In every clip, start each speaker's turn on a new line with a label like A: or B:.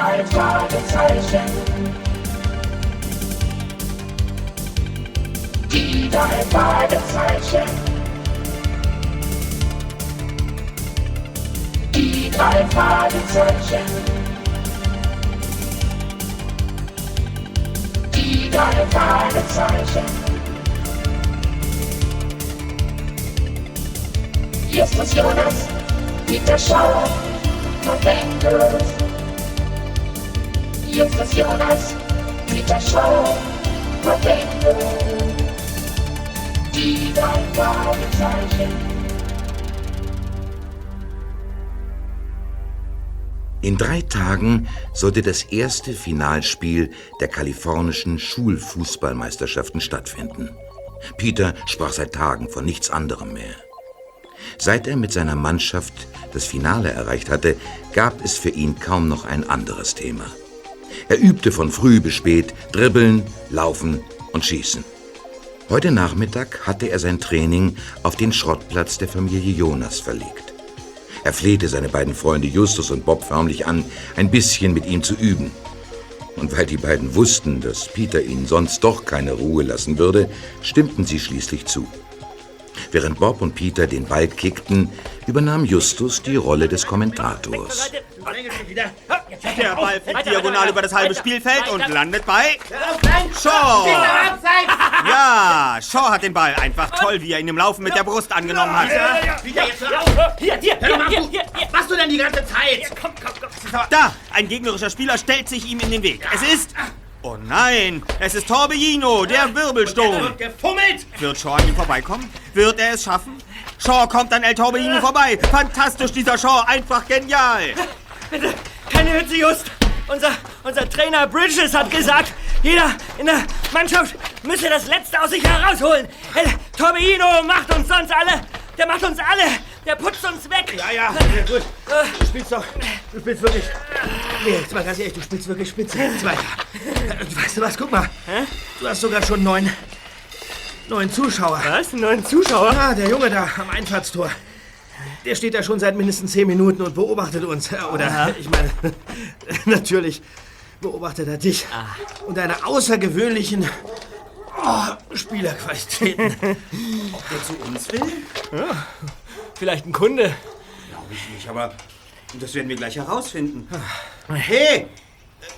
A: drei Fragezeichen. Die drei Fragezeichen. Die drei Fragezeichen. Die drei Fragezeichen. Justus Jonas, Peter Schauer, November. Justus Jonas, Peter Schauer, November. Die drei Fragezeichen.
B: In drei Tagen sollte das erste Finalspiel der kalifornischen Schulfußballmeisterschaften stattfinden. Peter sprach seit Tagen von nichts anderem mehr. Seit er mit seiner Mannschaft das Finale erreicht hatte, gab es für ihn kaum noch ein anderes Thema. Er übte von früh bis spät Dribbeln, Laufen und Schießen. Heute Nachmittag hatte er sein Training auf den Schrottplatz der Familie Jonas verlegt. Er flehte seine beiden Freunde Justus und Bob förmlich an, ein bisschen mit ihm zu üben. Und weil die beiden wussten, dass Peter ihnen sonst doch keine Ruhe lassen würde, stimmten sie schließlich zu. Während Bob und Peter den Ball kickten, übernahm Justus die Rolle des Kommentators.
C: Der Ball fliegt diagonal über das halbe Spielfeld und landet bei Shaw. Ja, Shaw hat den Ball. Einfach toll, wie er ihn im Laufen mit der Brust angenommen hat.
D: Wieder jetzt Hier, hier, hier,
E: du-
D: hier, hier.
E: Was machst du denn die ganze Zeit?
D: Komm, komm, komm.
C: Da, ein gegnerischer Spieler stellt sich ihm in den Weg. Es ist... Oh nein, es ist Torbellino, der Wirbelsturm.
E: Und gefummelt!
C: Wird Shaw an ihm vorbeikommen? Wird er es schaffen? Shaw kommt an El Torbellino vorbei. Fantastisch, dieser Shaw. Einfach genial.
D: Bitte, keine Witze, Just. Unser, unser Trainer Bridges hat gesagt, jeder in der Mannschaft müsse das Letzte aus sich herausholen. El Torbellino macht uns sonst alle, der macht uns alle, der putzt uns weg.
E: Ja, ja, gut. Du spielst doch. Du spielst wirklich. Nee, jetzt mal ganz ehrlich, du spielst wirklich spitze. Jetzt weiter. Äh, Weißt du was, guck mal. Du hast sogar schon neun. neun Zuschauer.
D: Was? Neuen Zuschauer?
E: Ah, der Junge da am Einfahrtstor. Der steht da schon seit mindestens zehn Minuten und beobachtet uns. Oder, ich meine, natürlich beobachtet er dich. Und deine außergewöhnlichen oh, Spielerqualitäten.
C: Der zu uns will?
D: Vielleicht ein Kunde.
C: Glaube ich nicht, aber das werden wir gleich herausfinden. Hey,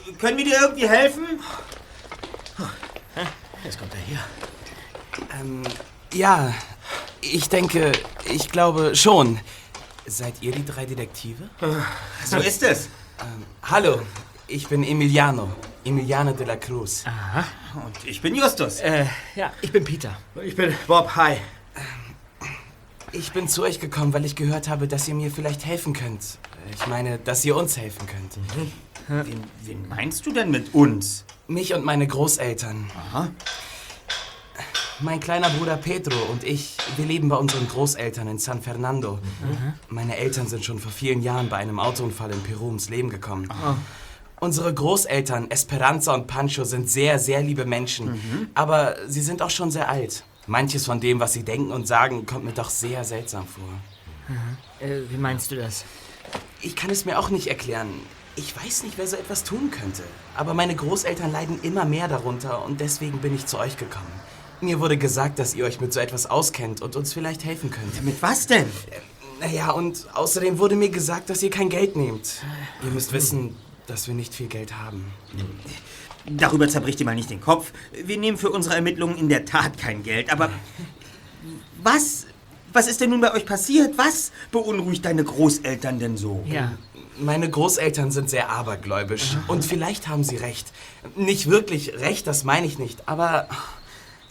C: äh, können wir dir irgendwie helfen?
E: Jetzt kommt er hier.
F: Ähm, ja, ich denke, ich glaube schon. Seid ihr die drei Detektive?
C: So ist es.
F: Hallo, ich bin Emiliano. Emiliano de la Cruz.
C: Und ich bin Justus.
D: Äh, ja, ich bin Peter.
E: Ich bin Bob. Hi.
F: Ich bin zu euch gekommen, weil ich gehört habe, dass ihr mir vielleicht helfen könnt. Ich meine, dass ihr uns helfen könnt.
C: Wen, wen meinst du denn mit uns?
F: Mich und meine Großeltern.
C: Aha.
F: Mein kleiner Bruder Pedro und ich, wir leben bei unseren Großeltern in San Fernando. Meine Eltern sind schon vor vielen Jahren bei einem Autounfall in Peru ums Leben gekommen. Unsere Großeltern, Esperanza und Pancho, sind sehr, sehr liebe Menschen. Aber sie sind auch schon sehr alt. Manches von dem, was sie denken und sagen, kommt mir doch sehr seltsam vor.
D: Äh, wie meinst du das?
F: Ich kann es mir auch nicht erklären. Ich weiß nicht, wer so etwas tun könnte. Aber meine Großeltern leiden immer mehr darunter und deswegen bin ich zu euch gekommen. Mir wurde gesagt, dass ihr euch mit so etwas auskennt und uns vielleicht helfen könnt.
C: Mit was denn?
F: Naja, und außerdem wurde mir gesagt, dass ihr kein Geld nehmt. Ihr müsst wissen, dass wir nicht viel Geld haben.
C: Darüber zerbricht ihr mal nicht den Kopf. Wir nehmen für unsere Ermittlungen in der Tat kein Geld, aber was? Was ist denn nun bei euch passiert? Was beunruhigt deine Großeltern denn so?
D: Ja.
F: Meine Großeltern sind sehr abergläubisch. Und vielleicht haben sie recht. Nicht wirklich recht, das meine ich nicht. Aber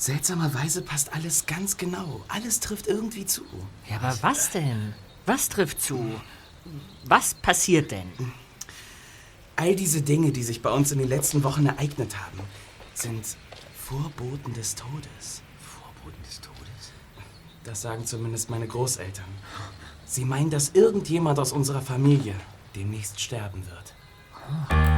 F: seltsamerweise passt alles ganz genau. Alles trifft irgendwie zu.
D: Ja, aber was denn? Was trifft zu? Was passiert denn?
F: All diese Dinge, die sich bei uns in den letzten Wochen ereignet haben, sind Vorboten des Todes.
C: Vorboten des Todes?
F: Das sagen zumindest meine Großeltern. Sie meinen, dass irgendjemand aus unserer Familie demnächst sterben wird.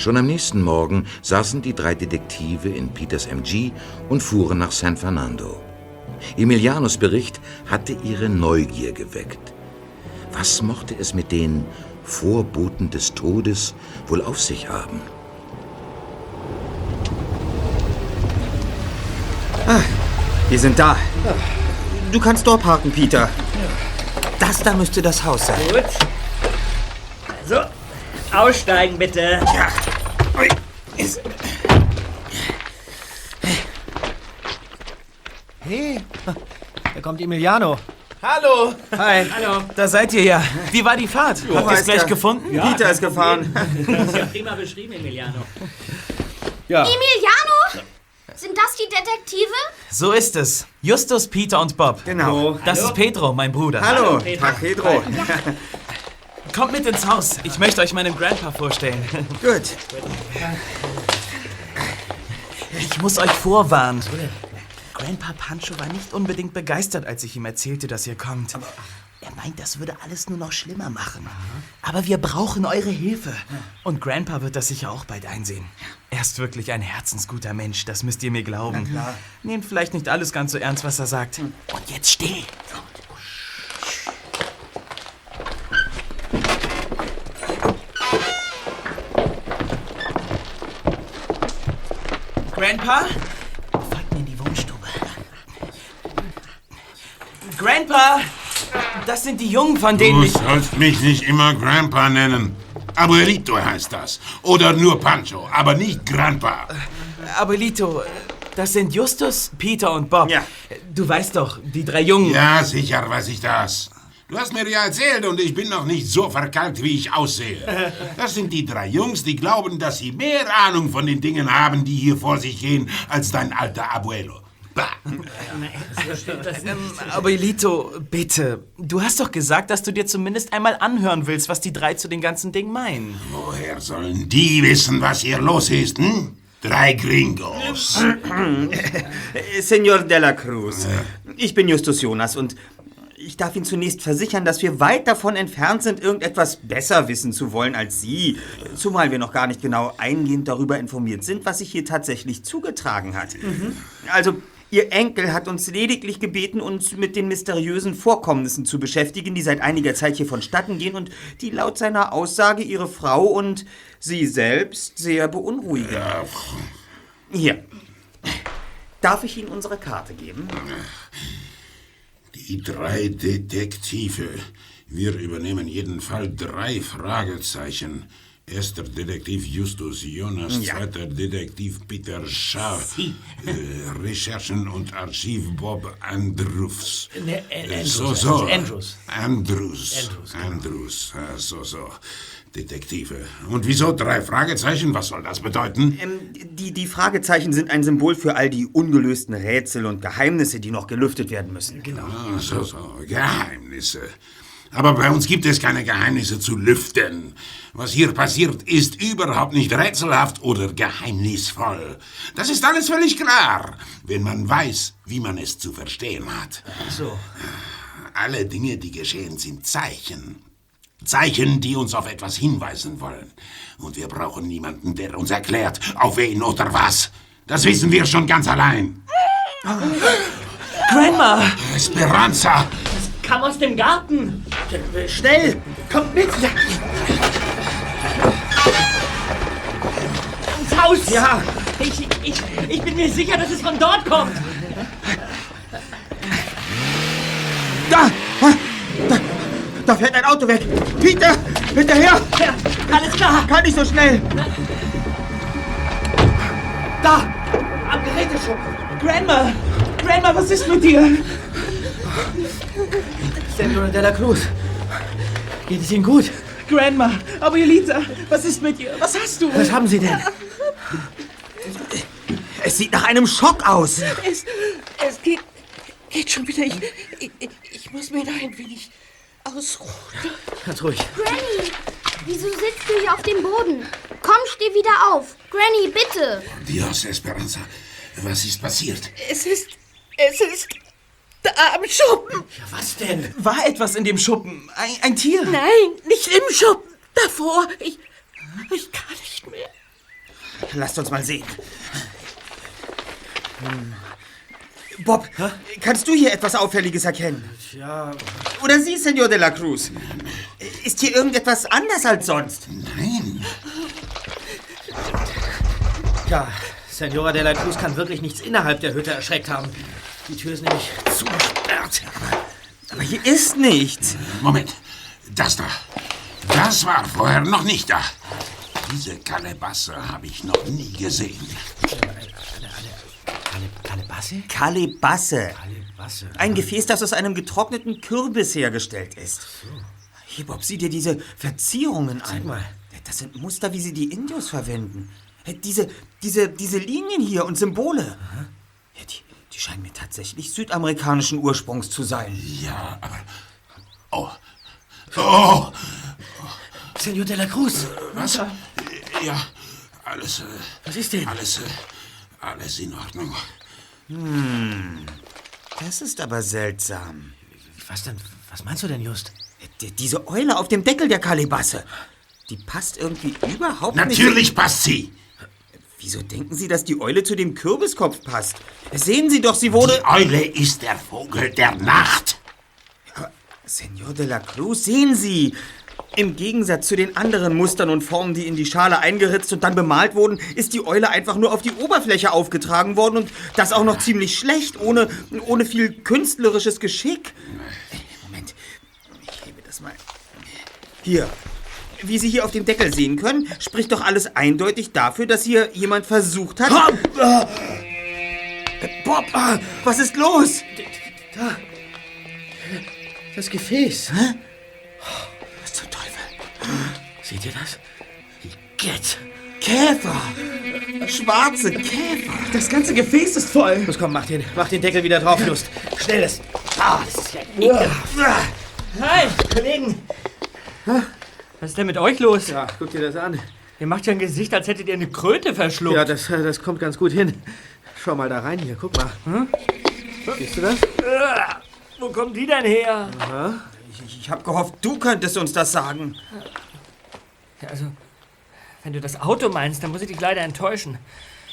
B: Schon am nächsten Morgen saßen die drei Detektive in Peters MG und fuhren nach San Fernando. Emilianos Bericht hatte ihre Neugier geweckt. Was mochte es mit den Vorboten des Todes wohl auf sich haben?
C: Wir sind da. Du kannst dort parken, Peter. Das da müsste das Haus sein.
D: Gut. Also, aussteigen bitte.
C: Ja. Ist-
E: Hey, da kommt Emiliano.
F: Hallo!
E: Hi.
D: Hallo.
F: Da seid ihr ja. Wie war die Fahrt? Habt ihr es
C: ist
F: gleich
C: ja-
F: gefunden?
C: Peter ist gefahren.
D: Das ist ja prima beschrieben, Emiliano.
E: Ja.
G: Emiliano? Sind das die Detektive?
F: So ist es. Justus, Peter und Bob.
C: Genau.
F: Das ist Pedro, mein Bruder.
C: Hallo,
D: Pedro.
C: Tag Pedro.
F: Kommt mit ins Haus. Ich möchte euch meinen Grandpa vorstellen.
C: Gut.
F: Ich muss euch vorwarnen. Grandpa Pancho war nicht unbedingt begeistert, als ich ihm erzählte, dass ihr kommt. Er meint, das würde alles nur noch schlimmer machen. Aber wir brauchen eure Hilfe. Und Grandpa wird das sicher auch bald einsehen. Er ist wirklich ein herzensguter Mensch, das müsst ihr mir glauben. Nehmt vielleicht nicht alles ganz so ernst, was er sagt. Und jetzt still. Grandpa? Folgt mir in die Wohnstube. Grandpa! Das sind die Jungen, von denen
H: Du
F: ich...
H: sollst mich nicht immer Grandpa nennen. Abuelito heißt das. Oder nur Pancho, aber nicht Grandpa.
F: Abuelito, das sind Justus, Peter und Bob.
C: Ja.
F: Du weißt doch, die drei Jungen.
H: Ja, sicher weiß ich das. Du hast mir ja erzählt und ich bin noch nicht so verkalkt, wie ich aussehe. Das sind die drei Jungs, die glauben, dass sie mehr Ahnung von den Dingen haben, die hier vor sich gehen, als dein alter Abuelo. Bah.
F: Ähm, Abuelito, bitte. Du hast doch gesagt, dass du dir zumindest einmal anhören willst, was die drei zu den ganzen Dingen meinen.
H: Woher sollen die wissen, was hier los ist, hm? Drei Gringos.
C: Senor de la Cruz. Ich bin Justus Jonas und ich darf Ihnen zunächst versichern, dass wir weit davon entfernt sind, irgendetwas besser wissen zu wollen als Sie. Zumal wir noch gar nicht genau eingehend darüber informiert sind, was sich hier tatsächlich zugetragen hat. Also, Ihr Enkel hat uns lediglich gebeten, uns mit den mysteriösen Vorkommnissen zu beschäftigen, die seit einiger Zeit hier vonstatten gehen und die laut seiner Aussage Ihre Frau und Sie selbst sehr beunruhigen. Hier. Darf ich Ihnen unsere Karte geben?
H: Die drei Detektive. Wir übernehmen jeden Fall drei Fragezeichen. Erster Detektiv Justus Jonas,
C: Ja.
H: zweiter Detektiv Peter Schaar, äh, Recherchen und Archiv Bob Andrews.
D: Ne, äh,
H: Äh,
D: Andrews,
H: so, so.
D: Andrews.
H: Andrews.
D: Andrews,
H: Andrews. Ah, so, so. Detektive. Und wieso drei Fragezeichen? Was soll das bedeuten?
C: Ähm, die, die Fragezeichen sind ein Symbol für all die ungelösten Rätsel und Geheimnisse, die noch gelüftet werden müssen. Genau.
H: Ah, so, so. Geheimnisse. Aber bei uns gibt es keine Geheimnisse zu lüften. Was hier passiert, ist überhaupt nicht rätselhaft oder geheimnisvoll. Das ist alles völlig klar, wenn man weiß, wie man es zu verstehen hat.
D: So.
H: Alle Dinge, die geschehen, sind Zeichen. Zeichen, die uns auf etwas hinweisen wollen. Und wir brauchen niemanden, der uns erklärt, auf wen oder was. Das wissen wir schon ganz allein.
F: Grandma!
H: Esperanza!
D: Kam aus dem Garten.
E: Schnell! Kommt mit! Ja.
D: Ins Haus. Ja. Ich, ich, ich bin mir sicher, dass es von dort kommt.
C: Da! Da! Da fährt ein Auto weg! Peter! Hinterher!
D: Ja, alles klar.
C: Kann nicht so schnell!
F: Da! Am Geräteschuppen! Grandma! Grandma, was ist mit dir?
E: De la Cruz. Geht es Ihnen gut?
F: Grandma! Abuelita! Was ist mit dir? Was hast du?
E: Was haben Sie denn?
C: Es sieht nach einem Schock aus!
I: Es, es geht, geht schon wieder. Ich, ich, ich muss mir da ein wenig ausruhen.
E: Ganz ruhig.
G: Granny, wieso sitzt du hier auf dem Boden? Komm, steh wieder auf. Granny, bitte.
H: Dios, Esperanza, was ist passiert?
I: Es ist, es ist da am Schuppen.
E: Was denn?
F: War etwas in dem Schuppen? Ein, ein Tier?
I: Nein, nicht im Schuppen. Davor. Ich, ich kann nicht mehr.
C: Lasst uns mal sehen. Hm. Bob, kannst du hier etwas Auffälliges erkennen?
E: Ja,
C: Oder Sie, Senor de la Cruz? Ist hier irgendetwas anders als sonst?
H: Nein.
E: ja, Senora de la Cruz kann wirklich nichts innerhalb der Hütte erschreckt haben. Die Tür ist nämlich zugesperrt.
C: Aber hier ist nichts.
H: Moment. Das da. Das war vorher noch nicht da. Diese Kalebasse habe ich noch nie gesehen.
E: Kalebasse?
C: Kalebasse.
E: Kalebasse.
C: Ein Gefäß, das aus einem getrockneten Kürbis hergestellt ist. Hier, Bob, sieh dir diese Verzierungen an.
E: mal.
C: Das sind Muster, wie sie die Indios verwenden. Diese, diese, diese Linien hier und Symbole. Ja, die, die scheinen mir tatsächlich südamerikanischen Ursprungs zu sein.
H: Ja, aber. Oh. Oh!
E: Senor de la Cruz.
H: Was? Ja, alles. Äh,
E: Was ist denn?
H: alles. Äh, alles in Ordnung.
C: Das ist aber seltsam.
E: Was denn? Was meinst du denn, Just?
C: D diese Eule auf dem Deckel der Kalebasse. Die passt irgendwie überhaupt nicht.
H: Natürlich passt sie.
C: Wieso denken Sie, dass die Eule zu dem Kürbiskopf passt? Sehen Sie doch, sie wurde...
H: Die Eule ist der Vogel der Nacht.
C: Senor de la Cruz, sehen Sie! Im Gegensatz zu den anderen Mustern und Formen, die in die Schale eingeritzt und dann bemalt wurden, ist die Eule einfach nur auf die Oberfläche aufgetragen worden und das auch noch ziemlich schlecht, ohne, ohne viel künstlerisches Geschick. Moment, ich hebe das mal. Hier. Wie Sie hier auf dem Deckel sehen können, spricht doch alles eindeutig dafür, dass hier jemand versucht hat. Äh, Bob, ah, was ist los?
E: Das Gefäß.
C: Zum Teufel?
E: Seht ihr das? Get.
C: Käfer! Schwarze Käfer!
E: Das ganze Gefäß ist voll. Los komm, mach den, mach den Deckel wieder drauf, Just. Schnelles. Ah, das ist ja ekelhaft.
D: Hi, Kollegen. Was ist denn mit euch los?
E: Ja, guck dir das an.
D: Ihr macht ja ein Gesicht, als hättet ihr eine Kröte verschluckt.
E: Ja, das, das kommt ganz gut hin. Schau mal da rein hier, guck mal. Siehst du das?
D: Ah, Wo kommen die denn her?
C: Ich, ich habe gehofft, du könntest uns das sagen.
D: Ja, also, wenn du das Auto meinst, dann muss ich dich leider enttäuschen.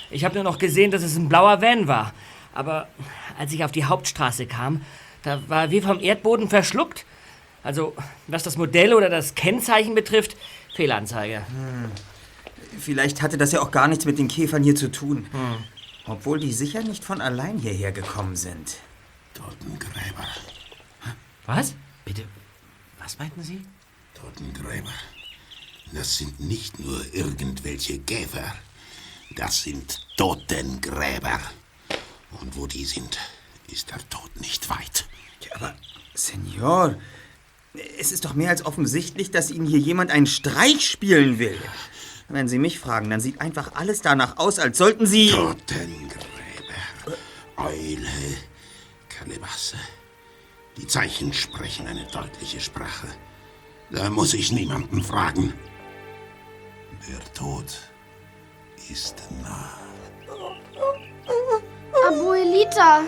D: Ich habe nur noch gesehen, dass es ein blauer Van war. Aber als ich auf die Hauptstraße kam, da war er wie vom Erdboden verschluckt. Also, was das Modell oder das Kennzeichen betrifft, Fehlanzeige.
C: Vielleicht hatte das ja auch gar nichts mit den Käfern hier zu tun. Obwohl die sicher nicht von allein hierher gekommen sind.
H: Totengräber.
D: Was?
E: Bitte, was meinten Sie?
H: Totengräber. Das sind nicht nur irgendwelche Käfer. Das sind Totengräber. Und wo die sind, ist der Tod nicht weit.
C: Ja, aber, Senor, es ist doch mehr als offensichtlich, dass Ihnen hier jemand einen Streich spielen will. Wenn Sie mich fragen, dann sieht einfach alles danach aus, als sollten Sie...
H: Totengräber, Eule, Kalebasse. Die Zeichen sprechen eine deutliche Sprache. Da muss ich niemanden fragen. Der Tod ist nah.
G: Abuelita.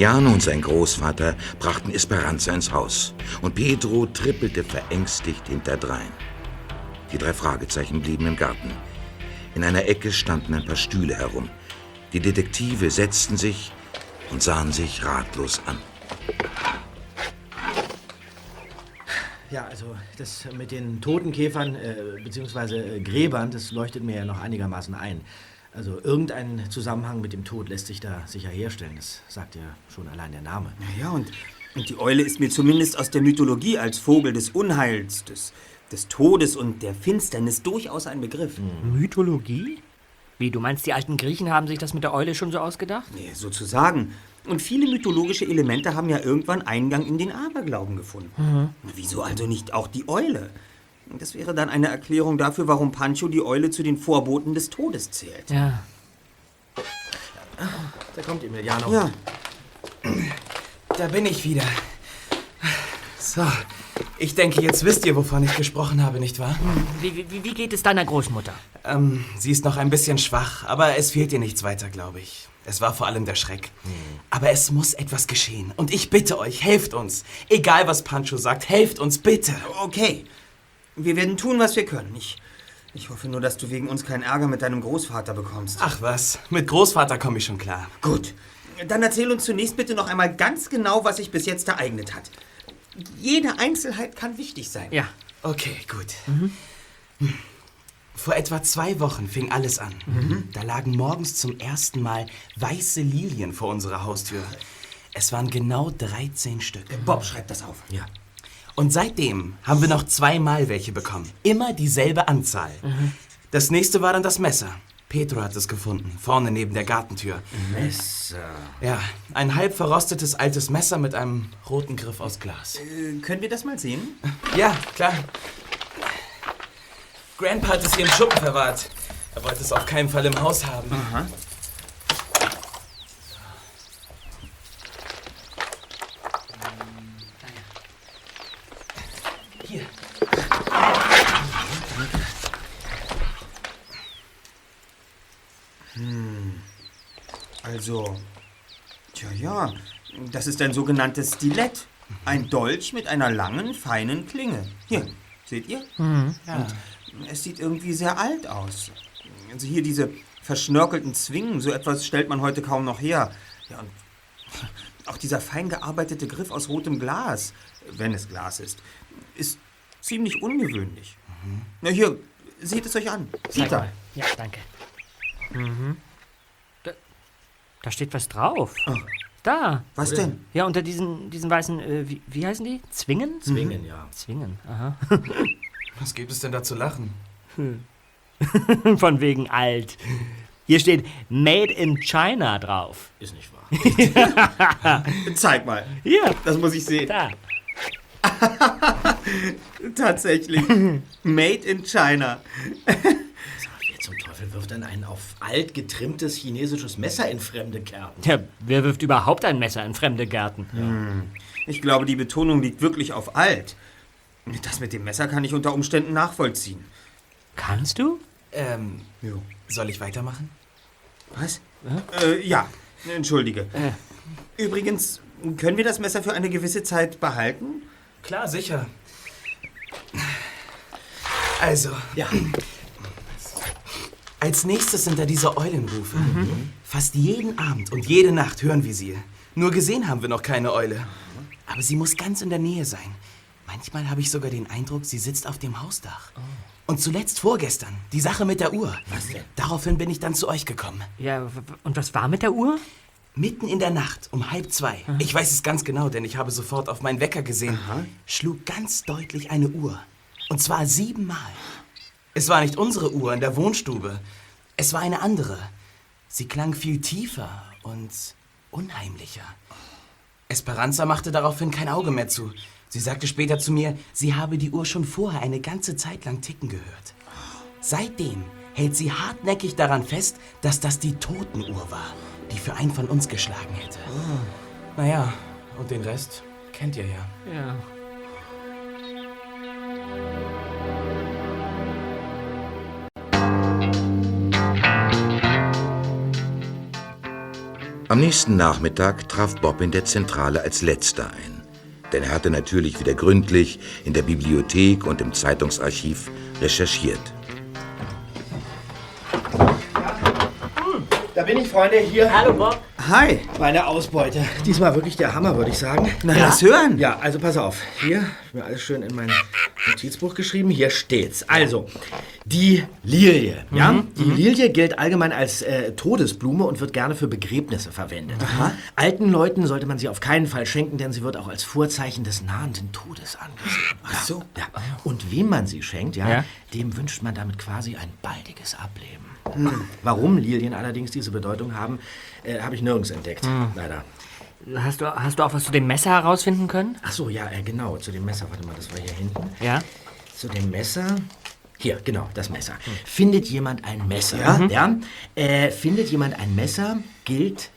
B: Emiliano und sein Großvater brachten Esperanza ins Haus und Pedro trippelte verängstigt hinterdrein. Die drei Fragezeichen blieben im Garten. In einer Ecke standen ein paar Stühle herum. Die Detektive setzten sich und sahen sich ratlos an.
E: Ja, also das mit den Totenkäfern äh, bzw. Äh, Gräbern, das leuchtet mir ja noch einigermaßen ein. Also irgendein Zusammenhang mit dem Tod lässt sich da sicher herstellen. Das sagt ja schon allein der Name.
C: Ja, und, und die Eule ist mir zumindest aus der Mythologie als Vogel des Unheils, des, des Todes und der Finsternis durchaus ein Begriff.
D: Mythologie? Wie, du meinst, die alten Griechen haben sich das mit der Eule schon so ausgedacht?
C: Nee, sozusagen. Und viele mythologische Elemente haben ja irgendwann Eingang in den Aberglauben gefunden. Wieso also nicht auch die Eule? Das wäre dann eine Erklärung dafür, warum Pancho die Eule zu den Vorboten des Todes zählt.
D: Ja.
E: da kommt Emiliano.
C: Ja,
F: Da bin ich wieder. So, ich denke, jetzt wisst ihr, wovon ich gesprochen habe, nicht wahr?
D: Wie, wie, wie geht es deiner Großmutter?
F: Ähm, sie ist noch ein bisschen schwach, aber es fehlt ihr nichts weiter, glaube ich. Es war vor allem der Schreck. Aber es muss etwas geschehen. Und ich bitte euch, helft uns. Egal, was Pancho sagt, helft uns bitte.
C: okay. Wir werden tun, was wir können. Ich, ich hoffe nur, dass du wegen uns keinen Ärger mit deinem Großvater bekommst.
F: Ach was, mit Großvater komme ich schon klar.
C: Gut. Dann erzähl uns zunächst bitte noch einmal ganz genau, was sich bis jetzt ereignet hat. Jede Einzelheit kann wichtig sein.
D: Ja.
F: Okay, gut. Hm. Vor etwa zwei Wochen fing alles an. Da lagen morgens zum ersten Mal weiße Lilien vor unserer Haustür. Es waren genau 13 Stück.
C: Bob, schreib das auf.
F: Ja. Und seitdem haben wir noch zweimal welche bekommen. Immer dieselbe Anzahl. Das nächste war dann das Messer. Petro hat es gefunden, vorne neben der Gartentür.
C: Messer.
F: Ja, ein halb verrostetes altes Messer mit einem roten Griff aus Glas.
C: Äh, können wir das mal sehen?
F: Ja, klar. Grandpa hat es hier im Schuppen verwahrt. Er wollte es auf keinen Fall im Haus haben.
C: Aha.
F: Hier.
C: Also, tja, ja, das ist ein sogenanntes Stilett. Ein Dolch mit einer langen, feinen Klinge. Hier, seht ihr?
F: Ja.
C: Es sieht irgendwie sehr alt aus. Also hier diese verschnörkelten Zwingen, so etwas stellt man heute kaum noch her. Ja, und auch dieser fein gearbeitete Griff aus rotem Glas, wenn es Glas ist, ist ziemlich ungewöhnlich. Na hier, seht es euch an. Peter.
D: mal. Ja, danke. Mhm. Da, steht was drauf. Da.
C: Was denn?
D: Ja, unter diesen, diesen weißen, äh, wie, wie heißen die? Zwingen?
E: Zwingen, ja.
D: Zwingen, aha.
F: Was gibt es denn da zu lachen?
D: Von wegen alt. Hier steht Made in China drauf.
E: Ist nicht wahr.
C: Zeig mal.
D: Hier,
C: Das muss ich sehen.
D: da.
C: Tatsächlich. Made in China.
E: Teufel wirft denn ein auf alt getrimmtes chinesisches Messer in fremde Gärten?
D: Ja, wer wirft überhaupt ein Messer in fremde Gärten?
C: Ich glaube, die Betonung liegt wirklich auf alt. Das mit dem Messer kann ich unter Umständen nachvollziehen.
D: Kannst du?
F: Ähm,
C: Jo.
F: soll ich weitermachen?
C: Was? Äh, ja, entschuldige.
D: Äh.
C: Übrigens, können wir das Messer für eine gewisse Zeit behalten?
F: Klar, sicher. Also,
E: Ja.
F: Als nächstes sind da diese Eulenrufe. Fast jeden Abend und jede Nacht hören wir sie. Nur gesehen haben wir noch keine Eule. Aber sie muss ganz in der Nähe sein. Manchmal habe ich sogar den Eindruck, sie sitzt auf dem Hausdach. Und zuletzt vorgestern, die Sache mit der Uhr. Was denn? Daraufhin bin ich dann zu euch gekommen.
D: Ja, und was war mit der Uhr?
F: Mitten in der Nacht, um halb zwei. Ich weiß es ganz genau, denn ich habe sofort auf meinen Wecker gesehen. Schlug ganz deutlich eine Uhr. Und zwar siebenmal. Es war nicht unsere Uhr in der Wohnstube. Es war eine andere. Sie klang viel tiefer und unheimlicher. Esperanza machte daraufhin kein Auge mehr zu. Sie sagte später zu mir, sie habe die Uhr schon vorher eine ganze Zeit lang ticken gehört. Seitdem hält sie hartnäckig daran fest, dass das die Totenuhr war, die für einen von uns geschlagen hätte. Naja, und den Rest kennt ihr ja.
D: Ja.
B: Am nächsten Nachmittag traf Bob in der Zentrale als letzter ein. Denn er hatte natürlich wieder gründlich in der Bibliothek und im Zeitungsarchiv recherchiert.
E: Da bin ich, Freunde, hier.
D: Hallo Bob.
C: Hi.
E: Meine Ausbeute. Diesmal wirklich der Hammer, würde ich sagen.
C: Na, lass hören.
E: Ja, also pass auf. Hier, mir alles schön in mein Notizbuch geschrieben. Hier steht's. Also, die Lilie. Ja? Die Lilie gilt allgemein als äh, Todesblume und wird gerne für Begräbnisse verwendet. Alten Leuten sollte man sie auf keinen Fall schenken, denn sie wird auch als Vorzeichen des nahenden Todes angesehen. Ach
C: so.
E: Ja. Und wem man sie schenkt, ja,
D: Ja.
E: dem wünscht man damit quasi ein baldiges Ableben. Warum Lilien allerdings diese Bedeutung haben, äh, habe ich nirgends entdeckt. Leider.
D: Hast du, hast du auch was zu dem Messer herausfinden können?
E: Ach so, ja, äh, genau. Zu dem Messer. Warte mal, das war hier hinten.
D: Ja.
E: Zu dem Messer. Hier, genau, das Messer. Findet jemand ein Messer?
C: Ja?
E: ja? Äh, findet jemand ein Messer, gilt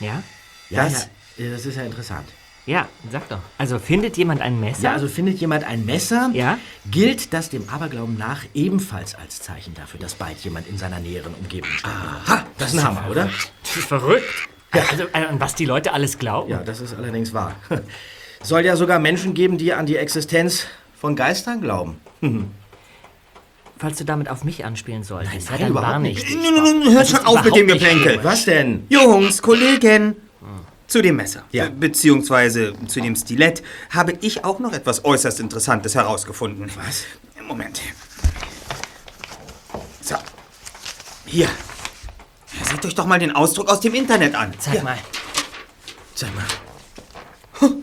D: Ja?
E: Ja,
C: Das-
E: ja, das ist ja interessant.
D: Ja, sag doch. Also findet jemand ein Messer?
E: Ja, also findet jemand ein Messer,
D: Ja?
E: gilt das dem Aberglauben nach ebenfalls als Zeichen dafür, dass bald jemand in seiner näheren Umgebung steht. Ha, das ist ein Hammer, oder?
D: Das ist verrückt. Also, äh, an was die Leute alles glauben.
E: Ja, das ist allerdings wahr. Soll ja sogar Menschen geben, die an die Existenz von Geistern glauben.
D: Falls du damit auf mich anspielen solltest, ja,
E: nein,
D: dann
E: überhaupt
D: war
E: nicht.
D: nicht.
C: Nun, nun, nun, hört schon auf mit dem Geplänkel.
E: Was denn?
C: Jungs, Kollegen. Zu dem Messer,
E: Ja.
C: beziehungsweise zu dem Stilett, habe ich auch noch etwas äußerst Interessantes herausgefunden.
E: Was?
C: Moment. So. Hier. Seht euch doch mal den Ausdruck aus dem Internet an.
D: Zeig mal.
E: Sag mal. Huh,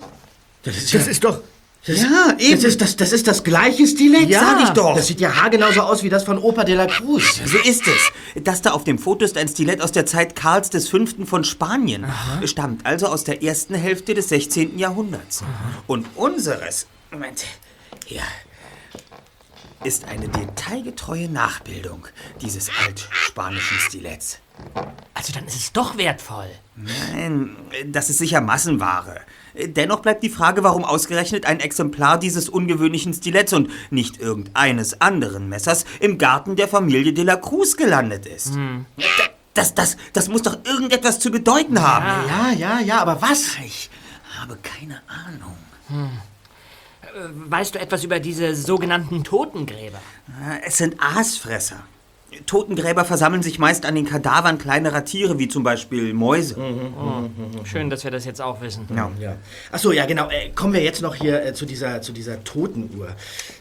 E: Das ist, das ist doch. Das,
C: Ja, eben.
E: Das ist das, das ist das gleiche Stilett,
C: Ja.
E: sag ich doch. Das sieht ja haargenauso aus wie das von Opa de la Cruz.
C: So ist es. Das da auf dem Foto ist ein Stilett aus der Zeit Karls V. von Spanien. Stammt also aus der ersten Hälfte des 16. Jahrhunderts. Und unseres, Moment, hier, ist eine detailgetreue Nachbildung dieses altspanischen Stiletts.
D: Also dann ist es doch wertvoll.
C: Nein, das ist sicher Massenware. Dennoch bleibt die Frage, warum ausgerechnet ein Exemplar dieses ungewöhnlichen Stiletts und nicht irgendeines anderen Messers im Garten der Familie de la Cruz gelandet ist. Das, das, das muss doch irgendetwas zu bedeuten haben.
E: Ja, ja, ja, aber was?
C: Ich habe keine Ahnung.
D: Weißt du etwas über diese sogenannten Totengräber?
C: Es sind Aasfresser. Totengräber versammeln sich meist an den Kadavern kleinerer Tiere, wie zum Beispiel Mäuse.
D: Schön, dass wir das jetzt auch wissen.
C: Ja.
E: Ja. Ach so, ja, genau. Äh, kommen wir jetzt noch hier äh, zu, dieser, zu dieser Totenuhr.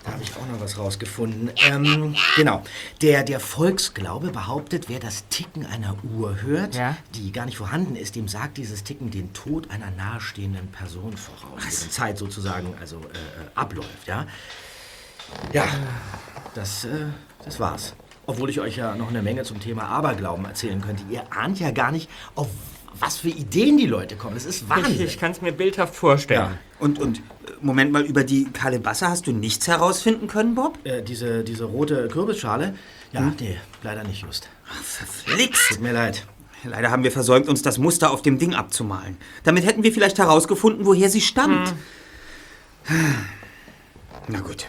E: Da habe ich auch noch was rausgefunden. Ähm, genau. Der, der Volksglaube behauptet, wer das Ticken einer Uhr hört,
D: Ja.
E: die gar nicht vorhanden ist, dem sagt dieses Ticken den Tod einer nahestehenden Person voraus. Deren Zeit sozusagen also äh, äh, abläuft, ja? Ja, das, äh, das war's. Obwohl ich euch ja noch eine Menge zum Thema Aberglauben erzählen könnte. Ihr ahnt ja gar nicht, auf was für Ideen die Leute kommen. Das ist
D: Ich,
E: Wahnsinn.
D: ich kann es mir bildhaft vorstellen.
E: Ja.
C: Und, und, Moment mal, über die Kalebasse hast du nichts herausfinden können, Bob?
E: Äh, diese, diese rote Kürbisschale? Ja, nee, leider nicht just.
C: Verflixt.
E: Tut mir leid.
C: Leider haben wir versäumt, uns das Muster auf dem Ding abzumalen. Damit hätten wir vielleicht herausgefunden, woher sie stammt. Na gut.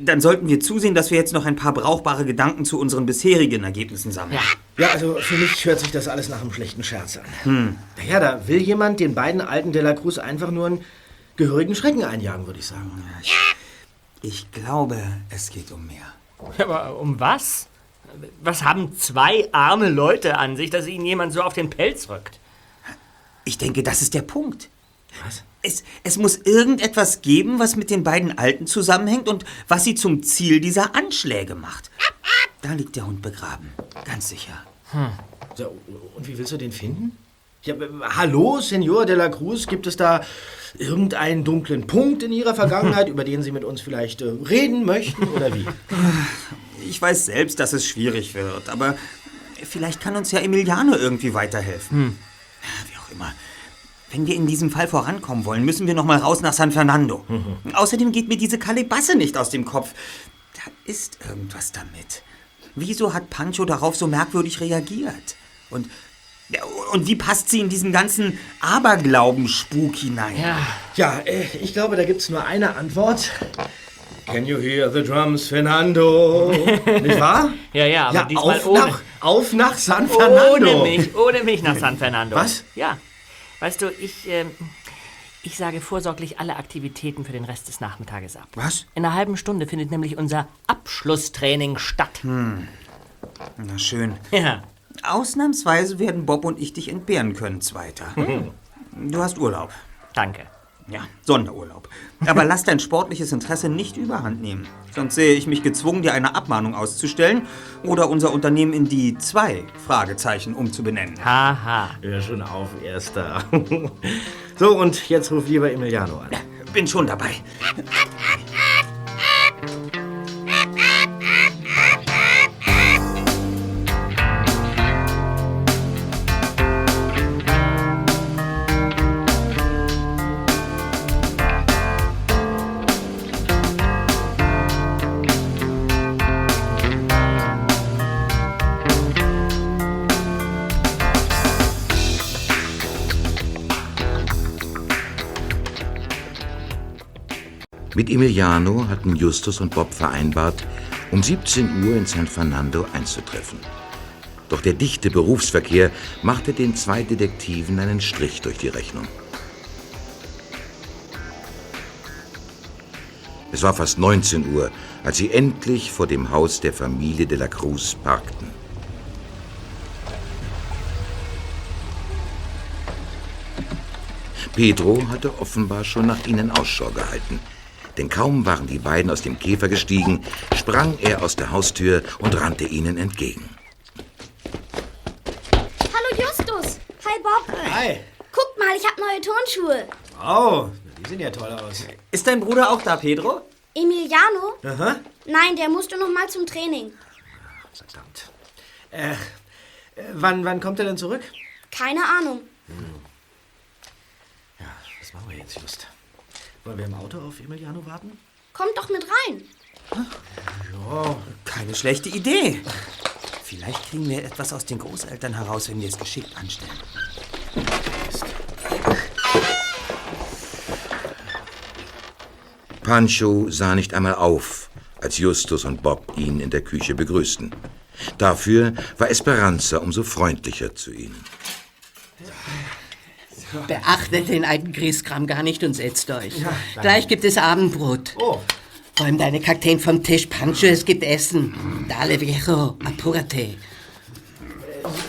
C: Dann sollten wir zusehen, dass wir jetzt noch ein paar brauchbare Gedanken zu unseren bisherigen Ergebnissen sammeln.
E: Ja, also für mich hört sich das alles nach einem schlechten Scherz an. Naja, da will jemand den beiden alten De La Cruz einfach nur einen gehörigen Schrecken einjagen, würde ich sagen.
C: Ich glaube, es geht um mehr.
D: Aber um was? Was haben zwei arme Leute an sich, dass ihnen jemand so auf den Pelz rückt?
C: Ich denke, das ist der Punkt.
E: Was?
C: Es, es muss irgendetwas geben, was mit den beiden Alten zusammenhängt und was sie zum Ziel dieser Anschläge macht. Da liegt der Hund begraben. Ganz sicher.
E: So, und wie willst du den finden? Ja, hallo, Senor de la Cruz, gibt es da irgendeinen dunklen Punkt in Ihrer Vergangenheit, über den Sie mit uns vielleicht äh, reden möchten oder wie?
C: Ich weiß selbst, dass es schwierig wird, aber vielleicht kann uns ja Emiliano irgendwie weiterhelfen. Wie auch immer. Wenn wir in diesem Fall vorankommen wollen, müssen wir noch mal raus nach San Fernando. Außerdem geht mir diese Kalebasse nicht aus dem Kopf. Da ist irgendwas damit. Wieso hat Pancho darauf so merkwürdig reagiert? Und, und wie passt sie in diesen ganzen Aberglauben-Spuk hinein?
D: Ja,
E: Ja, äh, ich glaube, da gibt es nur eine Antwort. Can you hear the drums, Fernando? Nicht wahr?
D: ja, ja, aber
E: Ja,
D: diesmal
E: auf
D: ohne,
E: nach, auf nach San Fernando.
D: ohne mich, ohne mich nach San Fernando.
E: Was?
D: Ja. Weißt du, ich, ähm, ich sage vorsorglich alle Aktivitäten für den Rest des Nachmittages ab.
C: Was?
D: In einer halben Stunde findet nämlich unser Abschlusstraining statt.
C: Na schön.
D: Ja.
C: Ausnahmsweise werden Bob und ich dich entbehren können, Zweiter. Du hast Urlaub.
D: Danke.
C: Ja, Sonderurlaub. Aber lass dein sportliches Interesse nicht überhand nehmen. Sonst sehe ich mich gezwungen, dir eine Abmahnung auszustellen oder unser Unternehmen in die zwei Fragezeichen umzubenennen.
D: Haha.
E: Hör schon auf, Erster. so, und jetzt ruf lieber Emiliano an.
C: Bin schon dabei.
B: Mit Emiliano hatten Justus und Bob vereinbart, um 17 Uhr in San Fernando einzutreffen. Doch der dichte Berufsverkehr machte den zwei Detektiven einen Strich durch die Rechnung. Es war fast 19 Uhr, als sie endlich vor dem Haus der Familie de la Cruz parkten. Pedro hatte offenbar schon nach ihnen Ausschau gehalten. Denn kaum waren die beiden aus dem Käfer gestiegen, sprang er aus der Haustür und rannte ihnen entgegen.
G: Hallo Justus. Hi Bob.
E: Hi.
G: Guck mal, ich habe neue Turnschuhe.
E: Oh, die sehen ja toll aus.
C: Ist dein Bruder auch da, Pedro?
G: Emiliano?
E: Aha.
G: Nein, der musste noch mal zum Training.
E: Verdammt. Äh, äh, wann, wann kommt er denn zurück?
G: Keine Ahnung.
E: Ja, was machen wir jetzt, Just? Wollen wir im Auto auf Emiliano warten?
G: Kommt doch mit rein.
E: Ja.
C: Keine schlechte Idee. Vielleicht kriegen wir etwas aus den Großeltern heraus, wenn wir es geschickt anstellen.
B: Pancho sah nicht einmal auf, als Justus und Bob ihn in der Küche begrüßten. Dafür war Esperanza umso freundlicher zu ihnen.
I: Beachtet den alten Grieskram gar nicht und setzt euch. Gleich gibt es Abendbrot.
E: Oh.
I: Räum deine Kakteen vom Tisch, Pancho, es gibt Essen. Dale viejo, apúrate.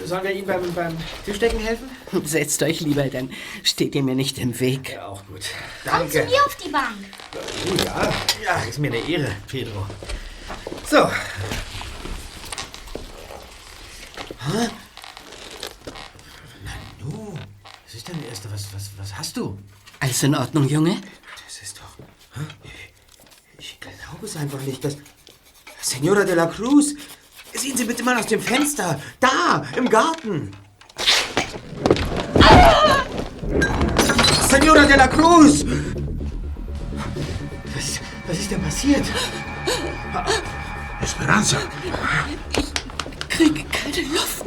E: Sollen wir ihm beim, beim Tischdecken helfen?
I: Setzt euch lieber, dann steht ihr mir nicht im Weg.
E: Ja, auch gut.
G: Komm zu mir auf die Bank.
E: Oh, ja. Ja, ist mir eine Ehre, Pedro. So. Hä? Nanu, was ist denn Erste? Was, was, was hast du?
I: Alles in Ordnung, Junge?
C: Das ist doch... Ich glaube es einfach nicht. Das... Senora de la Cruz! Sehen Sie bitte mal aus dem Fenster! Da, im Garten! Senora de la Cruz!
E: Was, was ist denn passiert?
H: Esperanza,
I: Kriege keine Luft.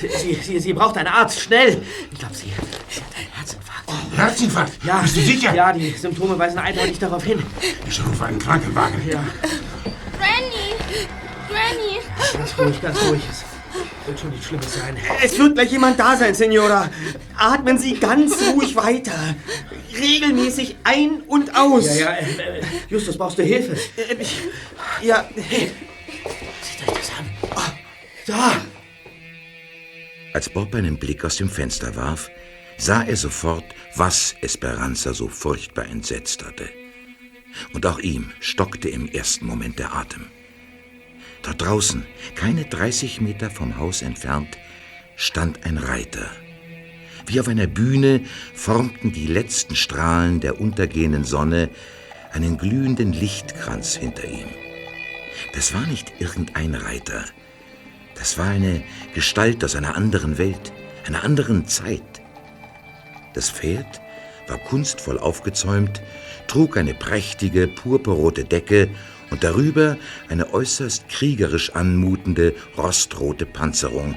E: Sie, sie, sie braucht einen Arzt, schnell. Ich glaube, sie, sie hat einen Herzinfarkt.
H: Herzinfarkt.
E: Ja,
H: Bist du sicher?
E: Ja, die Symptome weisen eindeutig darauf hin.
H: Ich rufe einen Krankenwagen.
E: Ja,
G: Granny. Granny.
E: ganz ruhig, ganz ruhig. Es wird schon nichts Schlimmes sein.
C: Es wird gleich jemand da sein, Senora. Atmen Sie ganz ruhig weiter. Regelmäßig ein und aus.
E: Ja, ja, äh, äh, Justus, brauchst du Hilfe?
C: Äh, ich- Ja,
E: Seht euch das an. Ah, da!
B: Als Bob einen Blick aus dem Fenster warf, sah er sofort, was Esperanza so furchtbar entsetzt hatte. Und auch ihm stockte im ersten Moment der Atem. Dort draußen, keine 30 Meter vom Haus entfernt, stand ein Reiter. Wie auf einer Bühne formten die letzten Strahlen der untergehenden Sonne einen glühenden Lichtkranz hinter ihm. Das war nicht irgendein Reiter. Das war eine Gestalt aus einer anderen Welt, einer anderen Zeit. Das Pferd war kunstvoll aufgezäumt, trug eine prächtige, purpurrote Decke und darüber eine äußerst kriegerisch anmutende, rostrote Panzerung,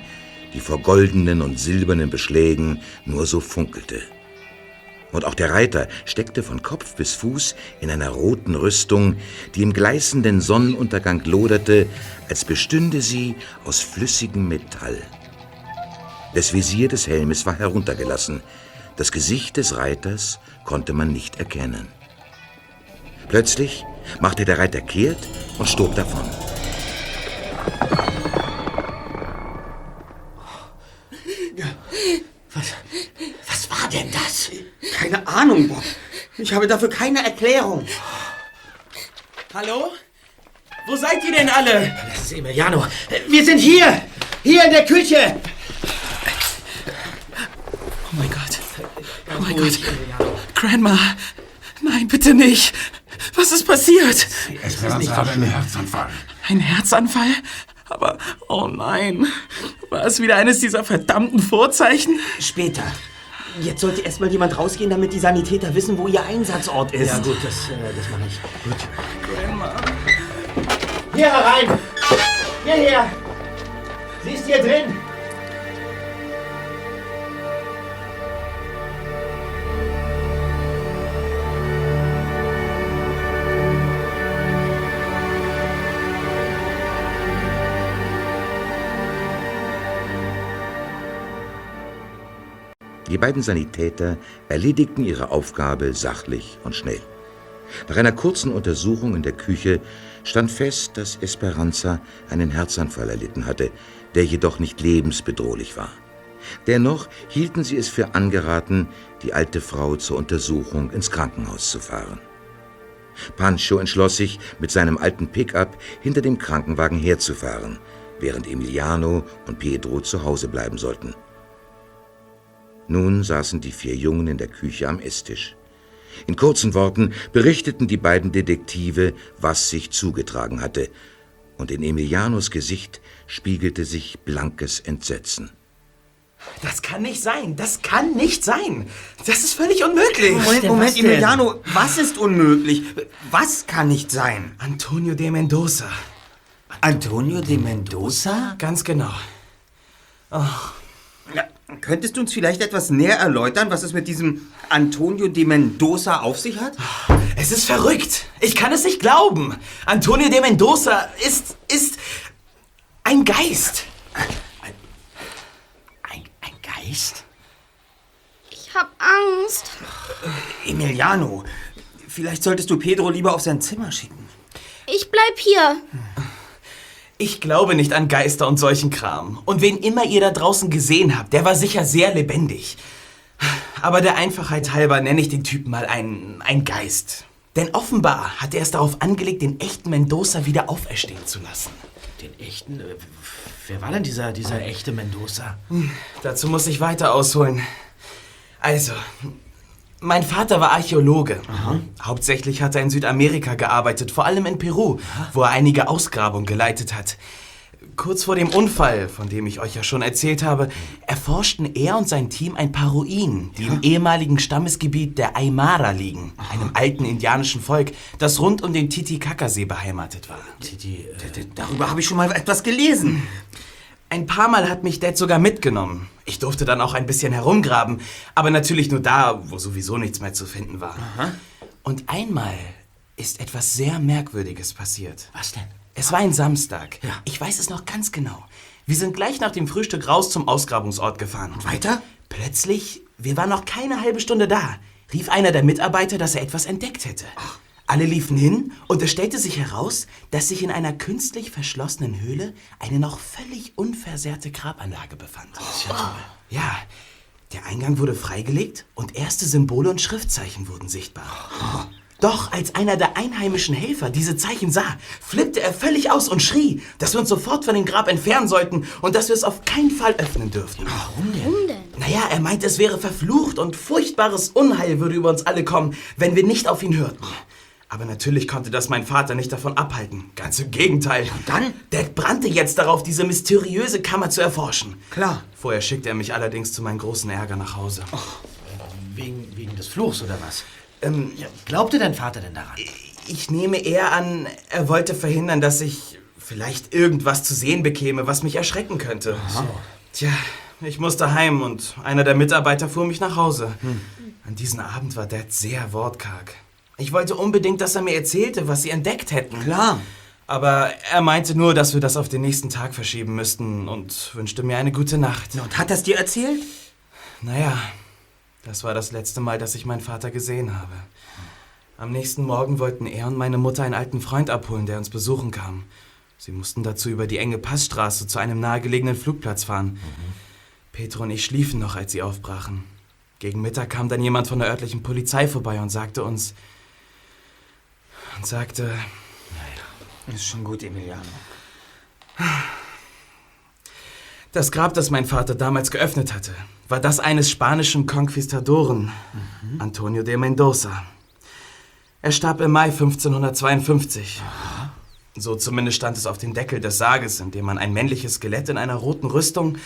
B: die vor goldenen und silbernen Beschlägen nur so funkelte. Und auch der Reiter steckte von Kopf bis Fuß in einer roten Rüstung, die im gleißenden Sonnenuntergang loderte, als bestünde sie aus flüssigem Metall. Das Visier des Helmes war heruntergelassen, das Gesicht des Reiters konnte man nicht erkennen. Plötzlich machte der Reiter kehrt und stob davon.
C: Keine Ahnung, Bob. Ich habe dafür keine Erklärung.
F: Hallo? Wo seid ihr denn alle?
E: Das ist Emiliano. Wir sind hier! Hier in der Küche!
F: Oh mein Gott. Oh mein Gott. Grandma. Nein, bitte nicht. Was ist passiert?
H: Esperanza hat einen Herzanfall.
F: Ein Herzanfall? Aber, oh nein. War es wieder eines dieser verdammten Vorzeichen?
C: Später. Jetzt sollte erstmal jemand rausgehen, damit die Sanitäter wissen, wo ihr Einsatzort ist.
E: Ja gut, das, äh, das mache ich. Gut.
F: Grandma.
E: Hier herein! Hierher! Sie ist hier drin!
B: Die beiden Sanitäter erledigten ihre Aufgabe sachlich und schnell. Nach einer kurzen Untersuchung in der Küche stand fest, dass Esperanza einen Herzanfall erlitten hatte, der jedoch nicht lebensbedrohlich war. Dennoch hielten sie es für angeraten, die alte Frau zur Untersuchung ins Krankenhaus zu fahren. Pancho entschloss sich, mit seinem alten Pickup hinter dem Krankenwagen herzufahren, während Emiliano und Pedro zu Hause bleiben sollten. Nun saßen die vier Jungen in der Küche am Esstisch. In kurzen Worten berichteten die beiden Detektive, was sich zugetragen hatte, und in Emilianos Gesicht spiegelte sich blankes Entsetzen.
F: Das kann nicht sein. Das kann nicht sein. Das ist völlig unmöglich.
C: Moment, Moment, Emiliano, was ist unmöglich? Was kann nicht sein?
F: Antonio de Mendoza.
C: Antonio de Mendoza?
F: Ganz genau.
C: Ja, könntest du uns vielleicht etwas näher erläutern, was es mit diesem Antonio de Mendoza auf sich hat?
F: Es ist verrückt. Ich kann es nicht glauben. Antonio de Mendoza ist, ist ein Geist.
E: Ein, ein Geist?
G: Ich hab Angst.
C: Emiliano, vielleicht solltest du Pedro lieber auf sein Zimmer schicken.
G: Ich bleib hier.
F: Ich glaube nicht an Geister und solchen Kram. Und wen immer ihr da draußen gesehen habt, der war sicher sehr lebendig. Aber der Einfachheit halber nenne ich den Typen mal ein, ein Geist. Denn offenbar hat er es darauf angelegt, den echten Mendoza wieder auferstehen zu lassen.
E: Den echten? äh, Wer war denn dieser, dieser echte Mendoza?
F: Dazu muss ich weiter ausholen. Also, mein Vater war Archäologe. Hauptsächlich hat er in Südamerika gearbeitet, vor allem in Peru, wo er einige Ausgrabungen geleitet hat. Kurz vor dem Unfall, von dem ich euch ja schon erzählt habe, erforschten er und sein Team ein paar Ruinen, die im ehemaligen Stammesgebiet der Aymara liegen, einem alten indianischen Volk, das rund um den Titicacasee beheimatet war.
E: Die, äh,
C: Darüber habe ich schon mal etwas gelesen.
F: Ein paar Mal hat mich Dad sogar mitgenommen. Ich durfte dann auch ein bisschen herumgraben, aber natürlich nur da, wo sowieso nichts mehr zu finden war. Und einmal ist etwas sehr Merkwürdiges passiert.
E: was denn?
F: Es war ein Samstag. Ich weiß es noch ganz genau. Wir sind gleich nach dem Frühstück raus zum Ausgrabungsort gefahren. Und
C: weiter?
F: Plötzlich, wir waren noch keine halbe Stunde da, rief einer der Mitarbeiter, dass er etwas entdeckt hätte. Alle liefen hin und es stellte sich heraus, dass sich in einer künstlich verschlossenen Höhle eine noch völlig unversehrte Grabanlage befand. Ja, der Eingang wurde freigelegt und erste Symbole und Schriftzeichen wurden sichtbar. Doch als einer der einheimischen Helfer diese Zeichen sah, flippte er völlig aus und schrie, dass wir uns sofort von dem Grab entfernen sollten und dass wir es auf keinen Fall öffnen dürften. Warum
G: Warum denn?
F: Naja, er meinte, es wäre verflucht und furchtbares Unheil würde über uns alle kommen, wenn wir nicht auf ihn hörten. Aber natürlich konnte das mein Vater nicht davon abhalten. Ganz im Gegenteil. Und
C: dann?
F: Dad brannte jetzt darauf, diese mysteriöse Kammer zu erforschen.
C: Klar.
F: Vorher schickte er mich allerdings zu meinem großen Ärger nach Hause.
E: Wegen, wegen des Fluchs oder was?
F: Ähm,
E: Ja, glaubte dein Vater denn daran?
F: ich nehme eher an, er wollte verhindern, dass ich vielleicht irgendwas zu sehen bekäme, was mich erschrecken könnte. Tja, ich musste heim und einer der Mitarbeiter fuhr mich nach Hause. An diesem Abend war Dad sehr wortkarg. Ich wollte unbedingt, dass er mir erzählte, was sie entdeckt hätten.
C: Klar.
F: Aber er meinte nur, dass wir das auf den nächsten Tag verschieben müssten und wünschte mir eine gute Nacht.
C: Und hat das dir erzählt?
F: Naja, das war das letzte Mal, dass ich meinen Vater gesehen habe. Am nächsten Morgen wollten er und meine Mutter einen alten Freund abholen, der uns besuchen kam. Sie mussten dazu über die enge Passstraße zu einem nahegelegenen Flugplatz fahren. Petro und ich schliefen noch, als sie aufbrachen. Gegen Mittag kam dann jemand von der örtlichen Polizei vorbei und sagte uns... und sagte...
C: Ist schon gut, Emiliano.
F: Das Grab, das mein Vater damals geöffnet hatte, war das eines spanischen Konquistadoren, Antonio de Mendoza. Er starb im Mai 1552. So zumindest stand es auf dem Deckel des Sarges, in dem man ein männliches Skelett in einer roten Rüstung,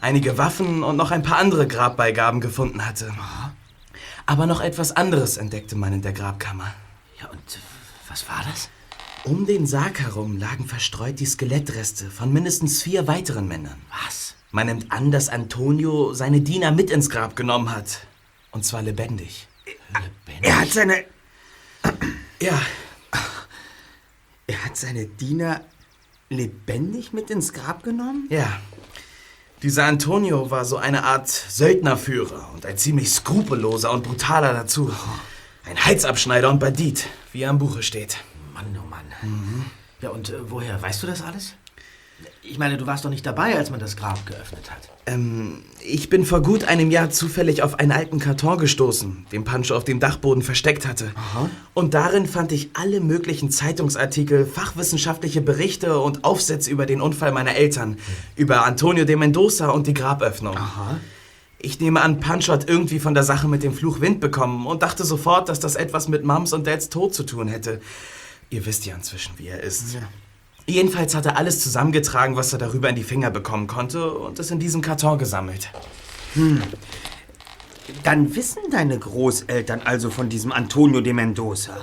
F: einige Waffen und noch ein paar andere Grabbeigaben gefunden hatte. Aber noch etwas anderes entdeckte man in der Grabkammer.
E: Ja, und was war das?
F: Um den Sarg herum lagen verstreut die Skelettreste von mindestens vier weiteren Männern.
E: Was?
F: Man nimmt an, dass Antonio seine Diener mit ins Grab genommen hat. Und zwar lebendig.
C: Er hat seine.
F: Ja,
C: Er hat seine Diener lebendig mit ins Grab genommen?
F: ja. Dieser Antonio war so eine Art Söldnerführer und ein ziemlich skrupelloser und brutaler dazu. Ein Heizabschneider und Bandit, wie er im Buche steht.
E: Mann, oh Mann. Ja, und äh, woher weißt du das alles? Ich meine, du warst doch nicht dabei, als man das Grab geöffnet hat.
F: Ähm, ich bin vor gut einem Jahr zufällig auf einen alten Karton gestoßen, den Pancho auf dem Dachboden versteckt hatte. Und darin fand ich alle möglichen Zeitungsartikel, fachwissenschaftliche Berichte und Aufsätze über den Unfall meiner Eltern, über Antonio de Mendoza und die Graböffnung. Ich nehme an, Pancho hat irgendwie von der Sache mit dem Fluch Wind bekommen und dachte sofort, dass das etwas mit Mums und Dads Tod zu tun hätte. Ihr wisst ja inzwischen, wie er ist. Jedenfalls hat er alles zusammengetragen, was er darüber in die Finger bekommen konnte und es in diesem Karton gesammelt.
C: Dann wissen deine Großeltern also von diesem Antonio de Mendoza.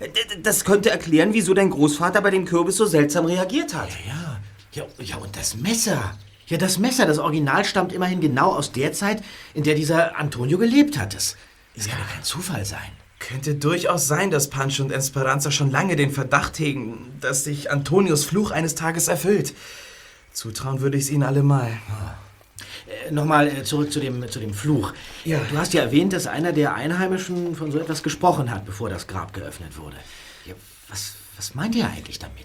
C: D- Das könnte erklären, wieso dein Großvater bei dem Kürbis so seltsam reagiert hat.
E: Ja, ja, ja, und das Messer. Ja, das Messer, das Original stammt immerhin genau aus der Zeit, in der dieser Antonio gelebt hat. Das, das kann doch kein Zufall sein.
F: Könnte durchaus sein, dass Pancho und Esperanza schon lange den Verdacht hegen, dass sich Antonios Fluch eines Tages erfüllt. Zutrauen würde ich es ihnen allemal.
E: Äh, Nochmal äh, zurück zu dem, zu dem Fluch.
F: Ja.
E: Du hast ja erwähnt, dass einer der Einheimischen von so etwas gesprochen hat, bevor das Grab geöffnet wurde. Ja, was, was meint ihr eigentlich damit?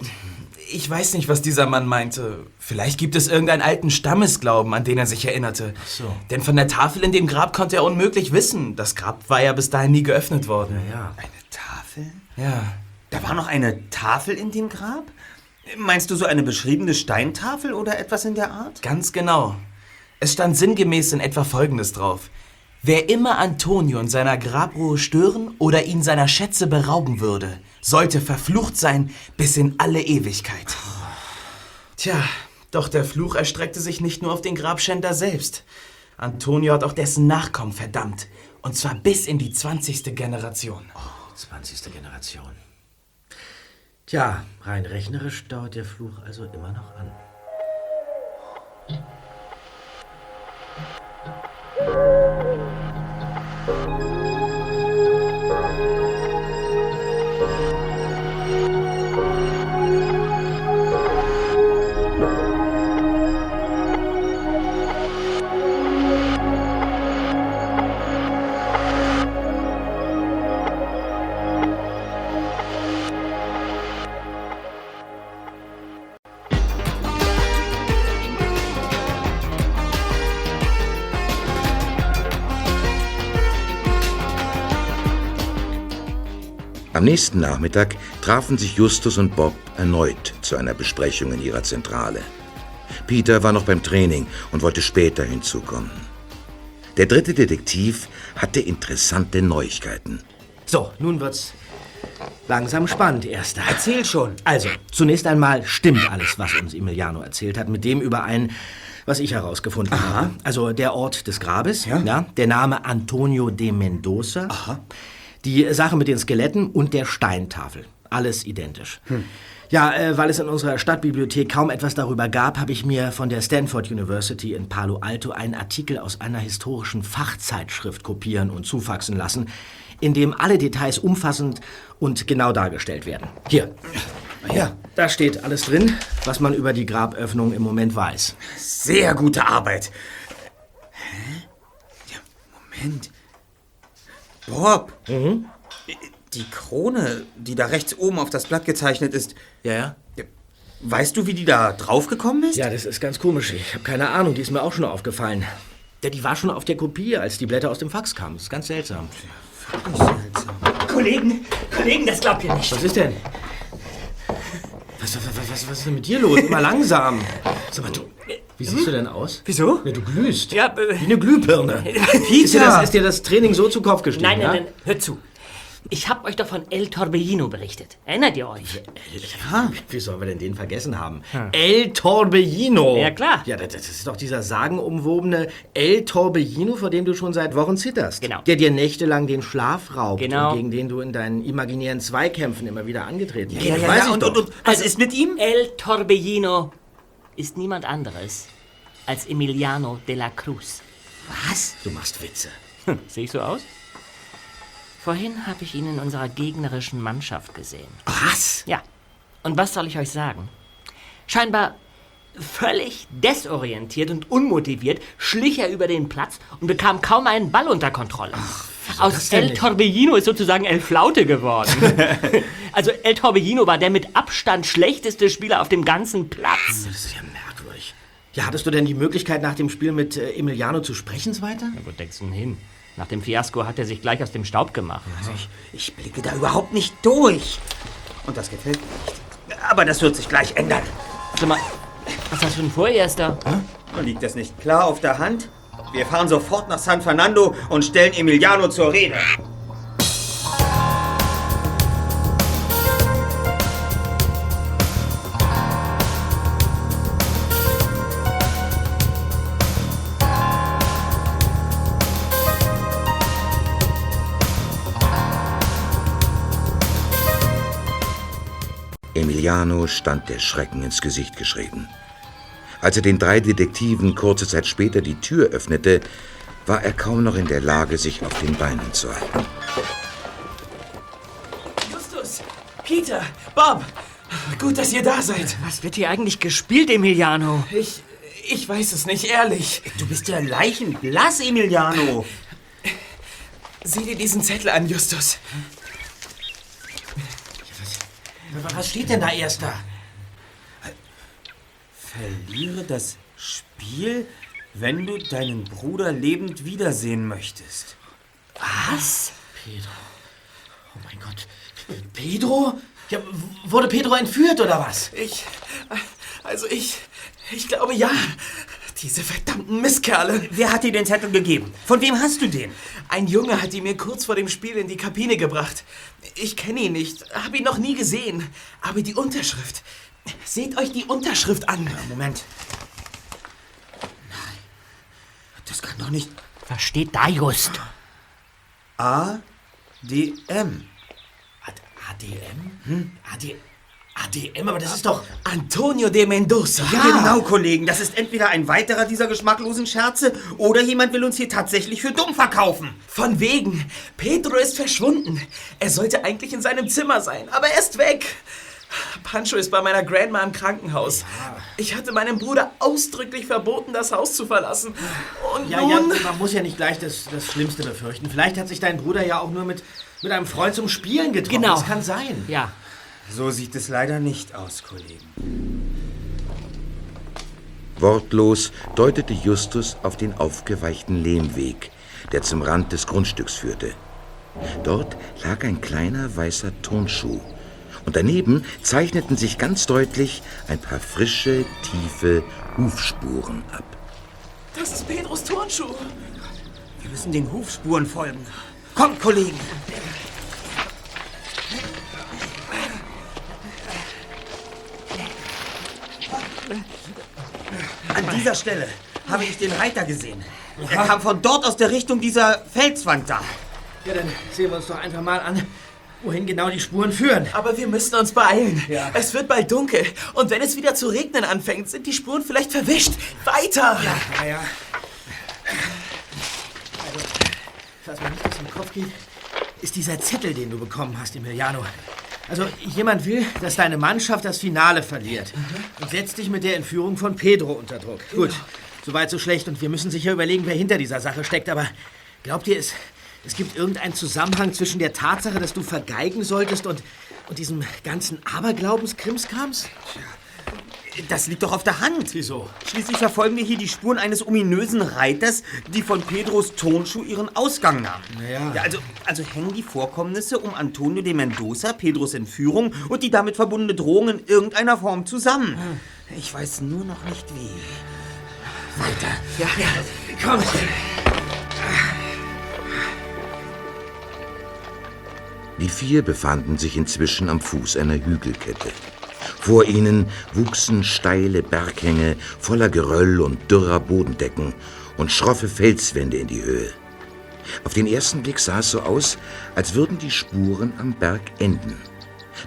F: Ich weiß nicht, was dieser Mann meinte. Vielleicht gibt es irgendeinen alten Stammesglauben, an den er sich erinnerte.
E: so.
F: Denn von der Tafel in dem Grab konnte er unmöglich wissen. Das Grab war ja bis dahin nie geöffnet worden.
E: Ja.
C: Eine Tafel?
F: Ja.
C: Da war noch eine Tafel in dem Grab? Meinst du so eine beschriebene Steintafel oder etwas in der Art?
F: Ganz genau. Es stand sinngemäß in etwa Folgendes drauf. Wer immer Antonio in seiner Grabruhe stören oder ihn seiner Schätze berauben würde, sollte verflucht sein bis in alle Ewigkeit. Tja, doch der Fluch erstreckte sich nicht nur auf den Grabschänder selbst. Antonio hat auch dessen Nachkommen verdammt. Und zwar bis in die 20. Generation.
E: 20. Generation. Tja, rein rechnerisch dauert der Fluch also immer noch an.
B: Am nächsten Nachmittag trafen sich Justus und Bob erneut zu einer Besprechung in ihrer Zentrale. Peter war noch beim Training und wollte später hinzukommen. Der dritte Detektiv hatte interessante Neuigkeiten.
E: So, nun wird's langsam spannend, Erster.
C: Erzähl schon.
E: Also, zunächst einmal stimmt alles, was uns Emiliano erzählt hat, mit dem überein, was ich herausgefunden habe. Also der Ort des Grabes, ja. der Name Antonio de Mendoza, die Sache mit den Skeletten und der Steintafel. Alles identisch. Ja, äh, weil es in unserer Stadtbibliothek kaum etwas darüber gab, habe ich mir von der Stanford University in Palo Alto einen Artikel aus einer historischen Fachzeitschrift kopieren und zufaxen lassen, in dem alle Details umfassend und genau dargestellt werden. Hier. Ja, da steht alles drin, was man über die Graböffnung im Moment weiß.
C: Sehr gute Arbeit. Hä? Ja, Moment. Bob. Die Krone, die da rechts oben auf das Blatt gezeichnet ist,
E: Ja, ja?
C: weißt du, wie die da draufgekommen ist?
E: Ja, das ist ganz komisch. Ich habe keine Ahnung, die ist mir auch schon aufgefallen. Ja, die war schon auf der Kopie, als die Blätter aus dem Fax kamen. Das ist ganz seltsam.
D: Kollegen, Kollegen, das glaubt ihr nicht.
E: Was ist denn? Was, was, was, was, ist denn mit dir los? Immer langsam. Sag mal, du, wie siehst du denn aus?
D: Wieso?
E: Ja, du glühst.
D: Ja, äh,
E: Wie eine Glühbirne. Ist dir, das, ist dir das Training so zu Kopf gestiegen?
J: Nein, nein,
E: ja?
J: nein, hört zu. Ich habe euch doch von El Torbellino berichtet. Erinnert ihr euch?
E: Ja, wie sollen wir denn den vergessen haben? El Torbellino.
J: Ja, klar.
E: Ja, das, das ist doch dieser sagenumwobene El Torbellino, vor dem du schon seit Wochen zitterst.
J: Genau.
E: Der dir nächtelang den Schlaf raubt
J: Genau.
E: und gegen den du in deinen imaginären Zweikämpfen immer wieder angetreten bist.
C: ja, ja,
E: weiß
C: ja.
E: ich
C: Und,
E: doch.
C: und, und was ist mit ihm?
J: El Torbellino ist niemand anderes als Emiliano de la Cruz.
E: Was? Du machst Witze.
J: Sehe ich so aus? Vorhin habe ich ihn in unserer gegnerischen Mannschaft gesehen.
E: Was?
J: Ja. Und was soll ich euch sagen? Scheinbar Völlig desorientiert und unmotiviert schlich er über den Platz und bekam kaum einen Ball unter Kontrolle. Aus El Torbellino ist sozusagen El Flaute geworden. also El Torbellino war der mit Abstand schlechteste Spieler auf dem ganzen Platz.
E: Das ist ja merkwürdig. Ja, hattest du denn die Möglichkeit, nach dem Spiel mit äh, Emiliano zu sprechen weiter?
J: Na, Wo denkst du denn hin? Nach dem Fiasko hat er sich gleich aus dem Staub gemacht.
C: Also ich, ich blicke da überhaupt nicht durch. Und das gefällt mir nicht. Aber das wird sich gleich ändern.
J: Sag mal, was hast du denn vor, Erster?
C: Liegt das nicht klar auf der Hand? Wir fahren sofort nach San Fernando und stellen Emiliano zur Rede.
B: Emiliano stand der Schrecken ins Gesicht geschrieben. Als er den drei Detektiven kurze Zeit später die Tür öffnete, war er kaum noch in der Lage, sich auf den Beinen zu halten.
F: Justus, Peter, Bob, gut, dass ihr da seid.
J: Was wird hier eigentlich gespielt, Emiliano?
F: Ich, ich weiß es nicht, ehrlich.
C: Du bist ja leichenblass, Emiliano.
F: Sieh dir diesen Zettel an, Justus.
E: Was steht denn da, Erster?
C: Verliere das Spiel, wenn du deinen Bruder lebend wiedersehen möchtest.
J: Was?
E: Pedro. Oh mein Gott. Pedro? Ja, wurde Pedro entführt oder was?
F: Ich, also ich, ich glaube ja. Diese verdammten Misskerle.
C: Wer hat dir den Zettel gegeben? Von wem hast du den?
F: Ein Junge hat ihn mir kurz vor dem Spiel in die Kabine gebracht. Ich kenne ihn nicht, habe ihn noch nie gesehen. Aber die Unterschrift. Seht euch die Unterschrift an.
C: Moment. Nein. Das kann doch nicht.
J: Was steht da, Just?
C: A. D. M.
E: ADM? Hm? AD, ADM, aber das ist doch...
F: Antonio de Mendoza.
C: Genau, Kollegen. Das ist entweder ein weiterer dieser geschmacklosen Scherze oder jemand will uns hier tatsächlich für dumm verkaufen.
F: Von wegen. Pedro ist verschwunden. Er sollte eigentlich in seinem Zimmer sein, aber er ist weg. Pancho ist bei meiner Grandma im Krankenhaus. Ich hatte meinem Bruder ausdrücklich verboten, das Haus zu verlassen. Und
E: Ja, ja,
F: nun...
E: man muss ja nicht gleich das, das Schlimmste befürchten. Vielleicht hat sich dein Bruder ja auch nur mit, mit einem Freund zum Spielen getroffen.
J: Genau.
E: Das kann sein.
J: Ja.
C: So sieht es leider nicht aus, Kollegen.
B: Wortlos deutete Justus auf den aufgeweichten Lehmweg, der zum Rand des Grundstücks führte. Dort lag ein kleiner weißer Turnschuh. Und daneben zeichneten sich ganz deutlich ein paar frische, tiefe Hufspuren ab.
F: Das ist Pedros Turnschuh.
C: Wir müssen den Hufspuren folgen. Kommt, Kollegen. An dieser Stelle habe ich den Reiter gesehen. Er kam von dort aus der Richtung dieser Felswand da.
E: Ja, dann sehen wir uns doch einfach mal an, wohin genau die Spuren führen.
F: Aber wir müssen uns beeilen.
E: Ja.
F: Es wird bald dunkel. Und wenn es wieder zu regnen anfängt, sind die Spuren vielleicht verwischt. Weiter!
E: Naja. Also, was mir nicht aus dem Kopf geht, ist dieser Zettel, den du bekommen hast, Emiliano. Also, jemand will, dass deine Mannschaft das Finale verliert. Und setzt dich mit der Entführung von Pedro unter Druck. Gut, soweit so schlecht. Und wir müssen sicher überlegen, wer hinter dieser Sache steckt. Aber glaubt ihr, es, es gibt irgendeinen Zusammenhang zwischen der Tatsache, dass du vergeigen solltest und, und diesem ganzen Aberglaubenskrimskrams?
C: Das liegt doch auf der Hand.
E: Wieso?
C: Schließlich verfolgen wir hier die Spuren eines ominösen Reiters, die von Pedros Tonschuh ihren Ausgang nahmen.
E: Naja.
C: Ja, also, also hängen die Vorkommnisse um Antonio de Mendoza, Pedros Entführung und die damit verbundene Drohung in irgendeiner Form zusammen. Ich weiß nur noch nicht wie. Weiter.
E: Ja, ja. Komm.
B: Die vier befanden sich inzwischen am Fuß einer Hügelkette. Vor ihnen wuchsen steile Berghänge voller Geröll und dürrer Bodendecken und schroffe Felswände in die Höhe. Auf den ersten Blick sah es so aus, als würden die Spuren am Berg enden.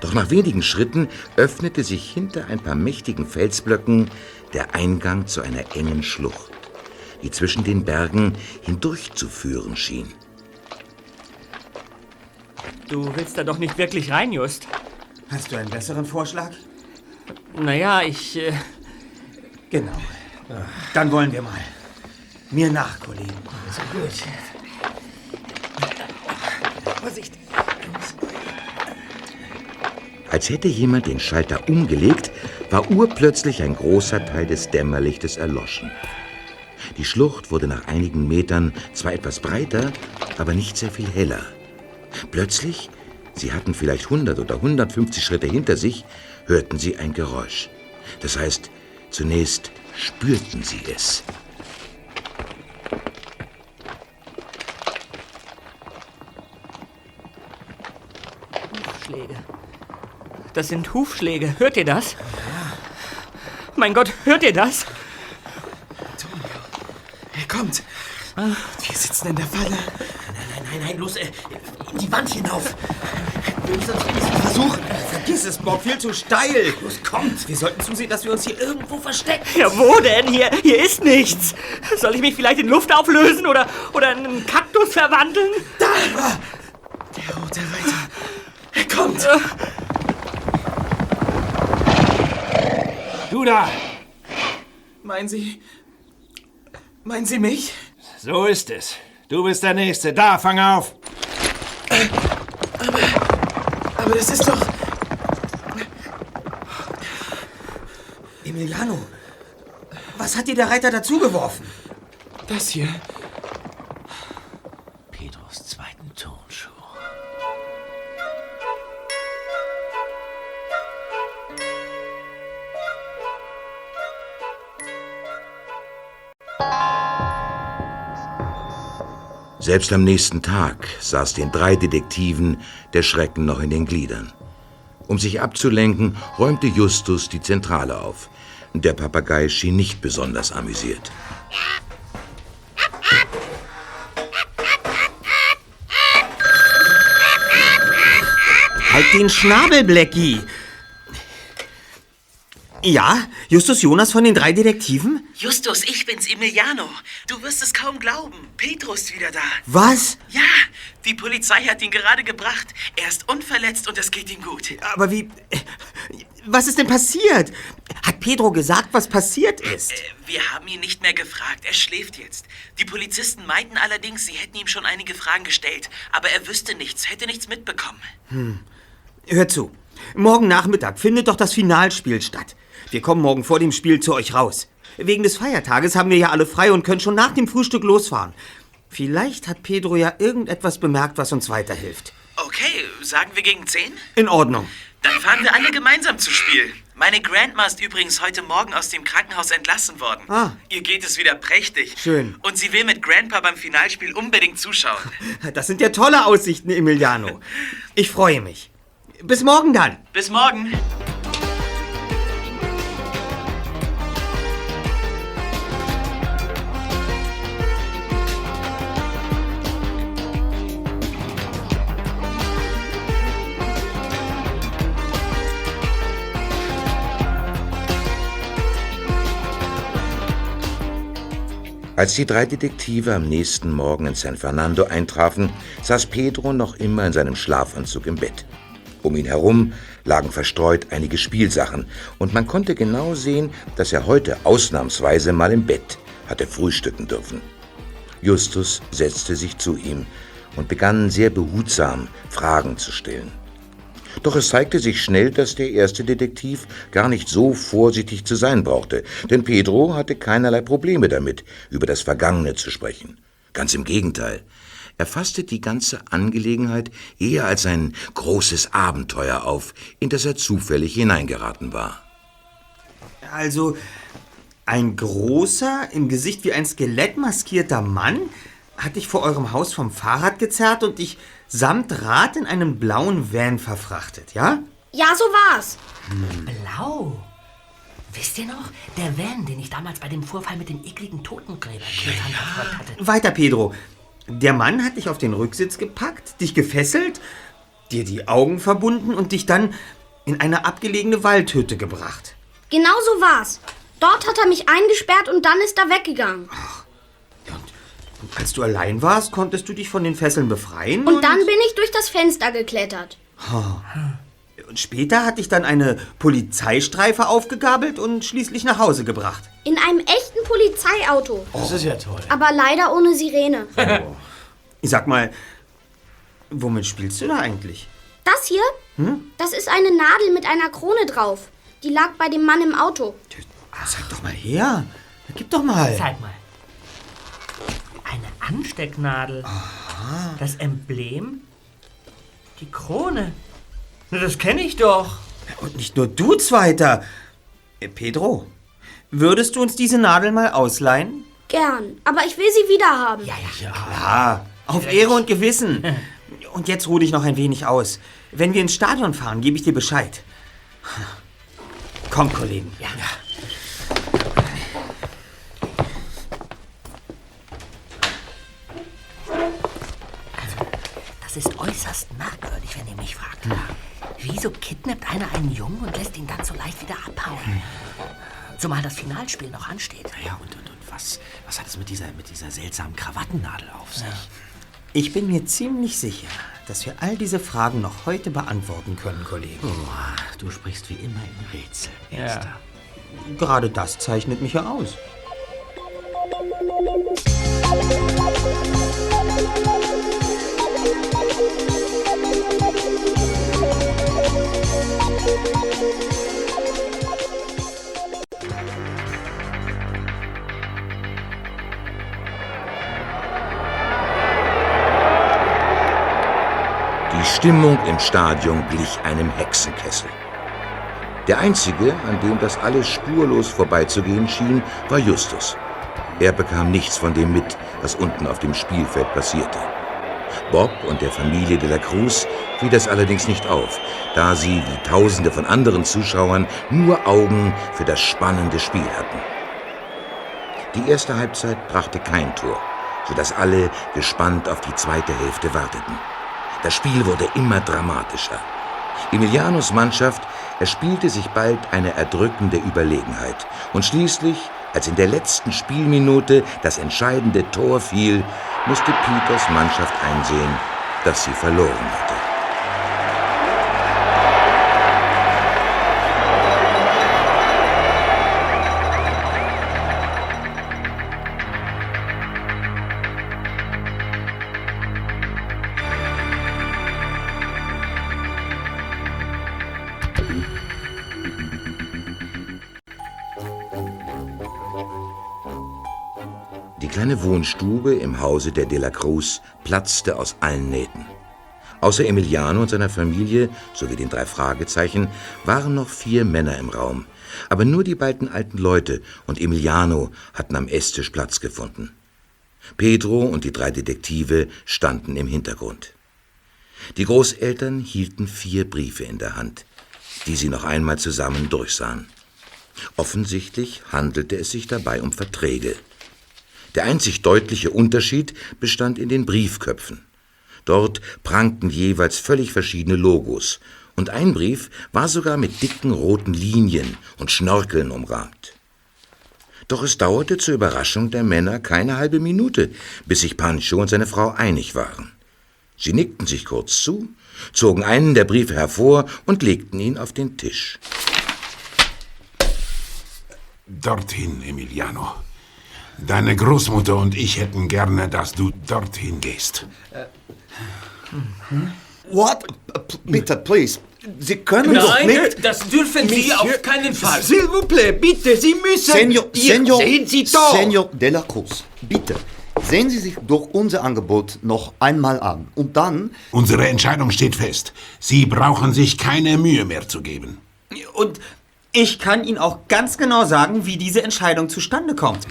B: Doch nach wenigen Schritten öffnete sich hinter ein paar mächtigen Felsblöcken der Eingang zu einer engen Schlucht, die zwischen den Bergen hindurchzuführen schien.
J: Du willst da doch nicht wirklich rein, Just.
C: Hast du einen besseren Vorschlag?
J: Naja, ich. Äh,
C: Genau. Dann wollen wir mal. Mir nach, Kollegen.
E: So gut. Vorsicht.
B: Als hätte jemand den Schalter umgelegt, war urplötzlich ein großer Teil des Dämmerlichtes erloschen. Die Schlucht wurde nach einigen Metern zwar etwas breiter, aber nicht sehr viel heller. Plötzlich, sie hatten vielleicht 100 oder 150 Schritte hinter sich, hörten sie ein Geräusch. Das heißt, zunächst spürten sie es.
J: Hufschläge. Das sind Hufschläge. Hört ihr das? Mein Gott, hört ihr das?
E: Er kommt. Wir sitzen in der Falle.
I: Nein, nein, nein, los, äh, in die Wand hinauf. Versuchen.
C: Vergiss es, Bob, viel zu steil. Los, kommt. Wir sollten zusehen, dass wir uns hier irgendwo verstecken.
J: Ja, wo denn? Hier, hier ist nichts. Soll ich mich vielleicht in Luft auflösen oder, oder in einen Kaktus verwandeln?
E: Der rote Reiter. Er kommt.
H: Du da!
E: Meinen Sie. Meinen Sie mich?
H: So ist es. Du bist der Nächste. Da, fang auf!
E: Aber das ist doch.
C: Emiliano, was hat dir der Reiter dazugeworfen?
E: Das hier.
B: Selbst am nächsten Tag saß den drei Detektiven der Schrecken noch in den Gliedern. Um sich abzulenken, räumte Justus die Zentrale auf. Der Papagei schien nicht besonders amüsiert.
C: Halt den Schnabel, Blackie. Ja, Justus Jonas von den drei Detektiven?
F: Justus, ich bin's, Emiliano. Du wirst es kaum glauben. Petro ist wieder da.
C: Was?
F: Ja, die Polizei hat ihn gerade gebracht. Er ist unverletzt und es geht ihm gut.
C: Aber wie... Was ist denn passiert? Hat Pedro gesagt, was passiert ist?
F: Äh, Wir haben ihn nicht mehr gefragt. Er schläft jetzt. Die Polizisten meinten allerdings, sie hätten ihm schon einige Fragen gestellt. Aber er wüsste nichts, hätte nichts mitbekommen.
C: Hör zu. Morgen Nachmittag findet doch das Finalspiel statt. Wir kommen morgen vor dem Spiel zu euch raus. Wegen des Feiertages haben wir ja alle frei und können schon nach dem Frühstück losfahren. Vielleicht hat Pedro ja irgendetwas bemerkt, was uns weiterhilft.
F: Okay, sagen wir gegen 10?
C: In Ordnung.
F: Dann fahren wir alle gemeinsam zu Spiel. Meine Grandma ist übrigens heute Morgen aus dem Krankenhaus entlassen worden.
C: Ah.
F: Ihr geht es wieder prächtig.
C: Schön.
F: Und sie will mit Grandpa beim Finalspiel unbedingt zuschauen.
C: Das sind ja tolle Aussichten, Emiliano. Ich freue mich. Bis morgen dann.
F: Bis morgen.
B: Als die drei Detektive am nächsten Morgen in San Fernando eintrafen, saß Pedro noch immer in seinem Schlafanzug im Bett. Um ihn herum lagen verstreut einige Spielsachen, und man konnte genau sehen, dass er heute ausnahmsweise mal im Bett hatte frühstücken dürfen. Justus setzte sich zu ihm und begann sehr behutsam Fragen zu stellen. Doch es zeigte sich schnell, dass der erste Detektiv gar nicht so vorsichtig zu sein brauchte, denn Pedro hatte keinerlei Probleme damit, über das Vergangene zu sprechen. Ganz im Gegenteil. Er fasste die ganze Angelegenheit eher als ein großes Abenteuer auf, in das er zufällig hineingeraten war.
C: Also, ein großer, im Gesicht wie ein Skelett maskierter Mann hat dich vor eurem Haus vom Fahrrad gezerrt und dich samt Rad in einen blauen Van verfrachtet, ja?
G: Ja, so war's.
J: Blau. Wisst ihr noch? Der Van, den ich damals bei dem Vorfall mit den ekligen Totengräbern ja, verfolgt hatte.
C: Weiter, Pedro. Der Mann hat dich auf den Rücksitz gepackt, dich gefesselt, dir die Augen verbunden und dich dann in eine abgelegene Waldhütte gebracht.
G: Genau so war's. Dort hat er mich eingesperrt und dann ist er weggegangen.
C: Und als du allein warst, konntest du dich von den Fesseln befreien?
G: Und dann bin ich durch das Fenster geklettert.
C: Und später hat dich dann eine Polizeistreife aufgegabelt und schließlich nach Hause gebracht.
G: In einem echten Polizeiauto.
E: Das ist ja toll.
G: Aber leider ohne Sirene.
C: Ich sag mal, womit spielst du da eigentlich?
G: Das hier? Das ist eine Nadel mit einer Krone drauf. Die lag bei dem Mann im Auto.
C: Zeig doch mal her. Gib doch mal.
J: Zeig mal. Eine Anstecknadel. Das Emblem. Die Krone. Na, das kenne ich doch.
C: Und nicht nur du, Zweiter. Äh, Pedro, würdest du uns diese Nadel mal ausleihen?
G: Gern. Aber ich will sie wieder haben.
J: Ja, ja.
C: Ah, auf Ehre und Gewissen. Und jetzt ruh dich noch ein wenig aus. Wenn wir ins Stadion fahren, gebe ich dir Bescheid. Komm, Kollegen.
J: Ja. Das ist äußerst merkwürdig, wenn ihr mich fragt. Wieso kidnappt einer einen Jungen und lässt ihn dann so leicht wieder abhauen? Zumal das Finalspiel noch ansteht.
K: Ja, und, und, und was, was hat es mit dieser, mit dieser seltsamen Krawattennadel auf sich?
C: Ich bin mir ziemlich sicher, dass wir all diese Fragen noch heute beantworten können, Kollegen.
K: Oh, du sprichst wie immer in Rätsel, Erster.
C: Gerade das zeichnet mich ja aus.
B: Die Stimmung im Stadion glich einem Hexenkessel. Der einzige, an dem das alles spurlos vorbeizugehen schien, war Justus. Er bekam nichts von dem mit, was unten auf dem Spielfeld passierte. Bob und der Familie de la Cruz fiel das allerdings nicht auf, da sie, wie Tausende von anderen Zuschauern, nur Augen für das spannende Spiel hatten. Die erste Halbzeit brachte kein Tor, sodass alle gespannt auf die zweite Hälfte warteten. Das Spiel wurde immer dramatischer. Emilianos Mannschaft erspielte sich bald eine erdrückende Überlegenheit. Und schließlich, als in der letzten Spielminute das entscheidende Tor fiel, musste Peters Mannschaft einsehen, dass sie verloren hatte. Kleine Wohnstube im Hause der De la Cruz platzte aus allen Nähten. Außer Emiliano und seiner Familie sowie den drei Fragezeichen waren noch vier Männer im Raum. Aber nur die beiden alten Leute und Emiliano hatten am Esstisch Platz gefunden. Pedro und die drei Detektive standen im Hintergrund. Die Großeltern hielten vier Briefe in der Hand, die sie noch einmal zusammen durchsahen. Offensichtlich handelte es sich dabei um Verträge. Der einzig deutliche Unterschied bestand in den Briefköpfen. Dort prangten jeweils völlig verschiedene Logos, und ein Brief war sogar mit dicken roten Linien und Schnorkeln umrahmt. Doch es dauerte zur Überraschung der Männer keine halbe Minute, bis sich Pancho und seine Frau einig waren. Sie nickten sich kurz zu, zogen einen der Briefe hervor und legten ihn auf den Tisch.
H: Dorthin, Emiliano. Deine Großmutter und ich hätten gerne, dass du dorthin gehst.
L: What? P- Bitte, please. Sie können doch
I: Nein,
L: nicht...
I: das dürfen Sie auf keinen Fall.
L: S'il vous plaît, bitte, Sie müssen... Senor,
I: Ihr-
L: Senor,
I: sehen Sie doch.
L: Senor de la Cruz, bitte. Sehen Sie sich doch unser Angebot noch einmal an. Und dann...
H: Unsere Entscheidung steht fest. Sie brauchen sich keine Mühe mehr zu geben.
C: Und ich kann Ihnen auch ganz genau sagen, wie diese Entscheidung zustande kommt.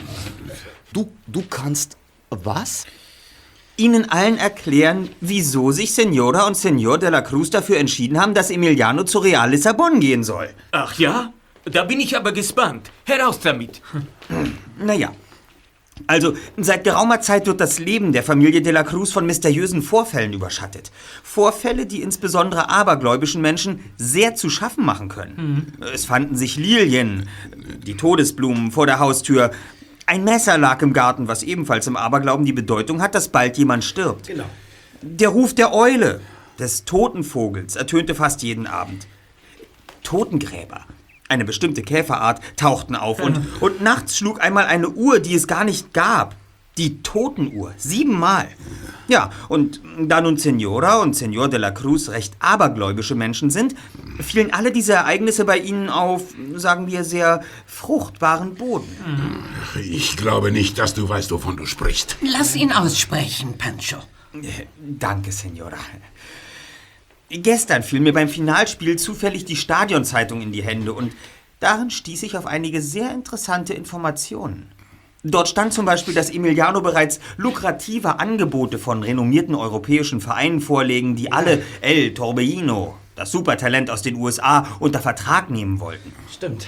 L: Du, du kannst... Was?
C: Ihnen allen erklären, wieso sich Senora und Senor de la Cruz dafür entschieden haben, dass Emiliano zu Real Lissabon gehen soll.
I: Ach ja? Da bin ich aber gespannt. Heraus damit.
C: Naja. Also, seit geraumer Zeit wird das Leben der Familie de la Cruz von mysteriösen Vorfällen überschattet. Vorfälle, die insbesondere abergläubischen Menschen sehr zu schaffen machen können. Es fanden sich Lilien, die Todesblumen vor der Haustür. Ein Messer lag im Garten, was ebenfalls im Aberglauben die Bedeutung hat, dass bald jemand stirbt.
E: Genau.
C: Der Ruf der Eule, des toten Vogels, ertönte fast jeden Abend. Totengräber, eine bestimmte Käferart, tauchten auf und, und nachts schlug einmal eine Uhr, die es gar nicht gab. Die Totenuhr, siebenmal. Ja, und da nun Senora und Senor de la Cruz recht abergläubische Menschen sind, fielen alle diese Ereignisse bei ihnen auf, sagen wir, sehr fruchtbaren Boden.
H: Ich glaube nicht, dass du weißt, wovon du sprichst.
I: Lass ihn aussprechen, Pancho.
C: Danke, Senora. Gestern fiel mir beim Finalspiel zufällig die Stadionzeitung in die Hände und darin stieß ich auf einige sehr interessante Informationen. Dort stand zum Beispiel, dass Emiliano bereits lukrative Angebote von renommierten europäischen Vereinen vorlegen, die alle El Torbellino, das Supertalent aus den USA, unter Vertrag nehmen wollten.
F: Stimmt.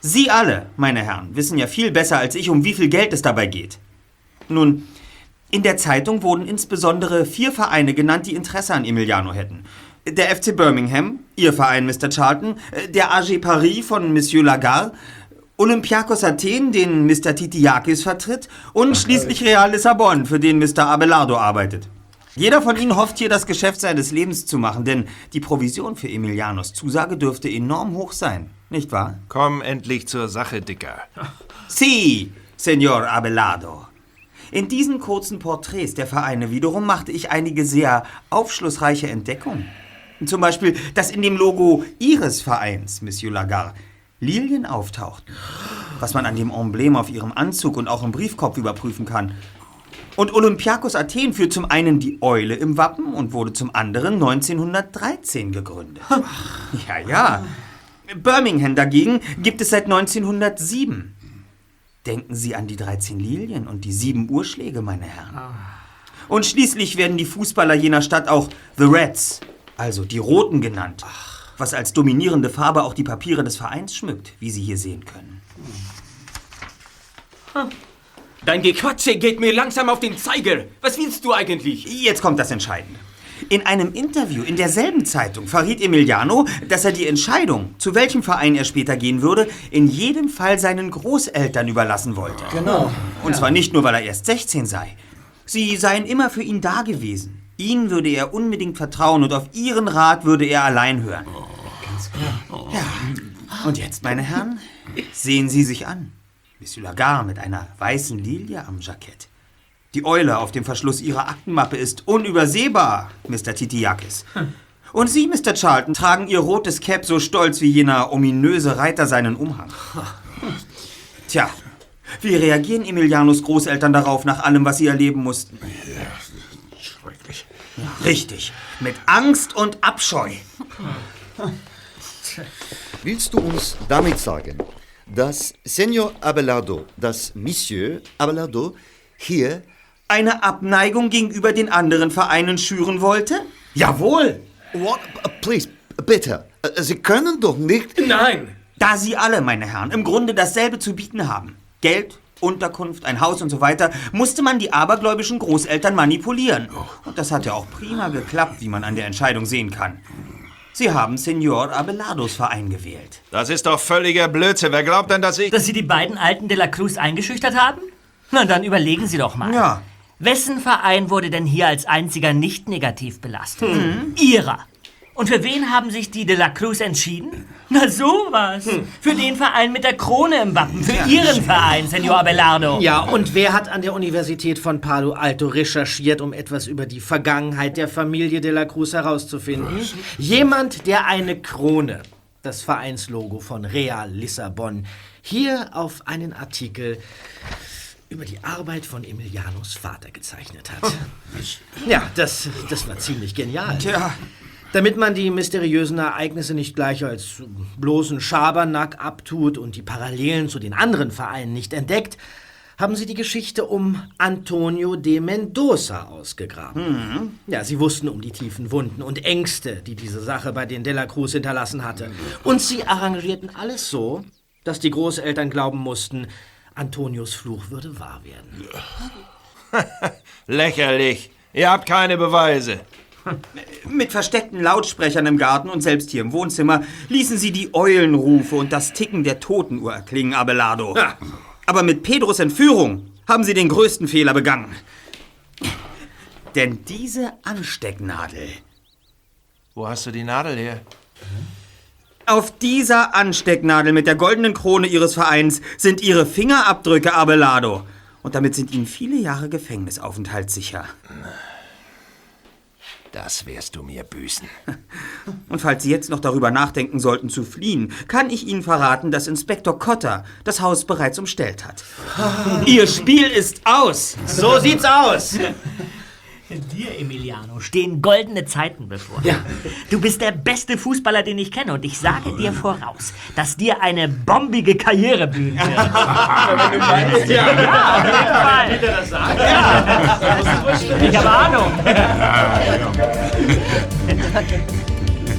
C: Sie alle, meine Herren, wissen ja viel besser als ich, um wie viel Geld es dabei geht. Nun, in der Zeitung wurden insbesondere vier Vereine genannt, die Interesse an Emiliano hätten. Der FC Birmingham, Ihr Verein, Mr. Charlton, äh, der AG Paris von Monsieur Lagarde, Olympiakos Athen, den Mr. Titiakis vertritt, und schließlich Real Lissabon, für den Mr. Abelardo arbeitet. Jeder von Ihnen hofft hier, das Geschäft seines Lebens zu machen, denn die Provision für Emilianos Zusage dürfte enorm hoch sein, nicht wahr?
M: Komm endlich zur Sache, Dicker.
C: Sie, Senor Abelardo. In diesen kurzen Porträts der Vereine wiederum machte ich einige sehr aufschlussreiche Entdeckungen. Zum Beispiel, dass in dem Logo Ihres Vereins, Monsieur Lagarde, Lilien auftauchten, was man an dem Emblem auf ihrem Anzug und auch im Briefkopf überprüfen kann. Und Olympiakos Athen führt zum einen die Eule im Wappen und wurde zum anderen 1913 gegründet. Ja, ja. Birmingham dagegen gibt es seit 1907. Denken Sie an die 13 Lilien und die sieben Uhrschläge, meine Herren. Und schließlich werden die Fußballer jener Stadt auch The Reds, also die Roten genannt, was als dominierende Farbe auch die Papiere des Vereins schmückt, wie Sie hier sehen können.
J: Dein Gequatsche geht mir langsam auf den Zeiger. Was willst du eigentlich?
C: Jetzt kommt das Entscheidende. In einem Interview in derselben Zeitung verriet Emiliano, dass er die Entscheidung, zu welchem Verein er später gehen würde, in jedem Fall seinen Großeltern überlassen wollte.
E: Genau.
C: Und zwar nicht nur, weil er erst 16 sei. Sie seien immer für ihn da gewesen. Ihnen würde er unbedingt vertrauen und auf ihren Rat würde er allein hören. Ganz klar. Ja. Und jetzt, meine Herren, sehen Sie sich an. Monsieur Lagarde mit einer weißen Lilie am Jackett. Die Eule auf dem Verschluss Ihrer Aktenmappe ist unübersehbar, Mr. Titiakis. Und Sie, Mr. Charlton, tragen Ihr rotes Cap so stolz wie jener ominöse Reiter seinen Umhang. Tja, wie reagieren Emilianos Großeltern darauf, nach allem, was sie erleben mussten?
H: Schrecklich.
C: Richtig, mit Angst und Abscheu.
L: Willst du uns damit sagen, dass Senor Abelardo, dass Monsieur Abelardo hier
C: Eine Abneigung gegenüber den anderen Vereinen schüren wollte? Jawohl.
L: What? Please, bitte. Sie können doch nicht.
J: Nein.
C: Da Sie alle, meine Herren, im Grunde dasselbe zu bieten haben. Geld, Unterkunft, ein Haus und so weiter, musste man die abergläubischen Großeltern manipulieren. Und das hat ja auch prima geklappt, wie man an der Entscheidung sehen kann. Sie haben Senor Abelardos Verein gewählt.
M: Das ist doch völliger Blödsinn. Wer glaubt denn, dass ich...
J: Dass Sie die beiden Alten de la Cruz eingeschüchtert haben? Na, dann überlegen Sie doch mal.
C: Ja.
J: Wessen Verein wurde denn hier als einziger nicht negativ belastet? Ihrer. Und für wen haben sich die de la Cruz entschieden? Na sowas. Für den Verein mit der Krone im Wappen. Für Ihren Verein, Senor Abelardo.
E: Ja, und wer hat an der Universität von Palo Alto recherchiert, um etwas über die Vergangenheit der Familie de la Cruz herauszufinden? Jemand, der eine Krone, das Vereinslogo von Real Lissabon, hier auf einen Artikel über die Arbeit von Emilianos Vater gezeichnet hat. Ja, das, das war ziemlich genial.
C: Tja.
E: Damit man die mysteriösen Ereignisse nicht gleich als bloßen Schabernack abtut und die Parallelen zu den anderen Vereinen nicht entdeckt, haben sie die Geschichte um Antonio de Mendoza ausgegraben. Ja, sie wussten um die tiefen Wunden und Ängste, die diese Sache bei den De la Cruz hinterlassen hatte. Und sie arrangierten alles so, dass die Großeltern glauben mussten, Antonios Fluch würde wahr werden.
M: Lächerlich. Ihr habt keine Beweise.
C: Mit versteckten Lautsprechern im Garten und selbst hier im Wohnzimmer ließen sie die Eulenrufe und das Ticken der Totenuhr erklingen, Abelardo.
E: Ja.
C: Aber mit Pedros Entführung haben sie den größten Fehler begangen. Denn diese Anstecknadel,
M: Wo hast du die Nadel her?
C: Auf dieser Anstecknadel mit der goldenen Krone Ihres Vereins sind Ihre Fingerabdrücke, Abelardo. Und damit sind Ihnen viele Jahre Gefängnisaufenthalt sicher.
M: Das wirst du mir büßen.
C: Und falls Sie jetzt noch darüber nachdenken sollten zu fliehen, kann ich Ihnen verraten, dass Inspektor Cotter das Haus bereits umstellt hat. Ihr Spiel ist aus.
E: So sieht's aus.
D: Dir, Emiliano, stehen goldene Zeiten bevor. Ja. Du bist der beste Fußballer, den ich kenne. Und ich sage dir voraus, dass dir eine bombige Karriere blühen wird.
E: Ja.
D: Ja, auf jeden Fall.
E: Wie der das sagt.
D: Ja. Ich habe Ahnung.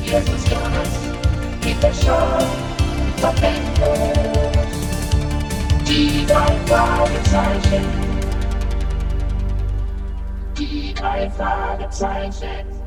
N: Jesus Jonas, Peter Shaw, Verpendos. Die drei Fragezeichen. Die drei Fragezeichen.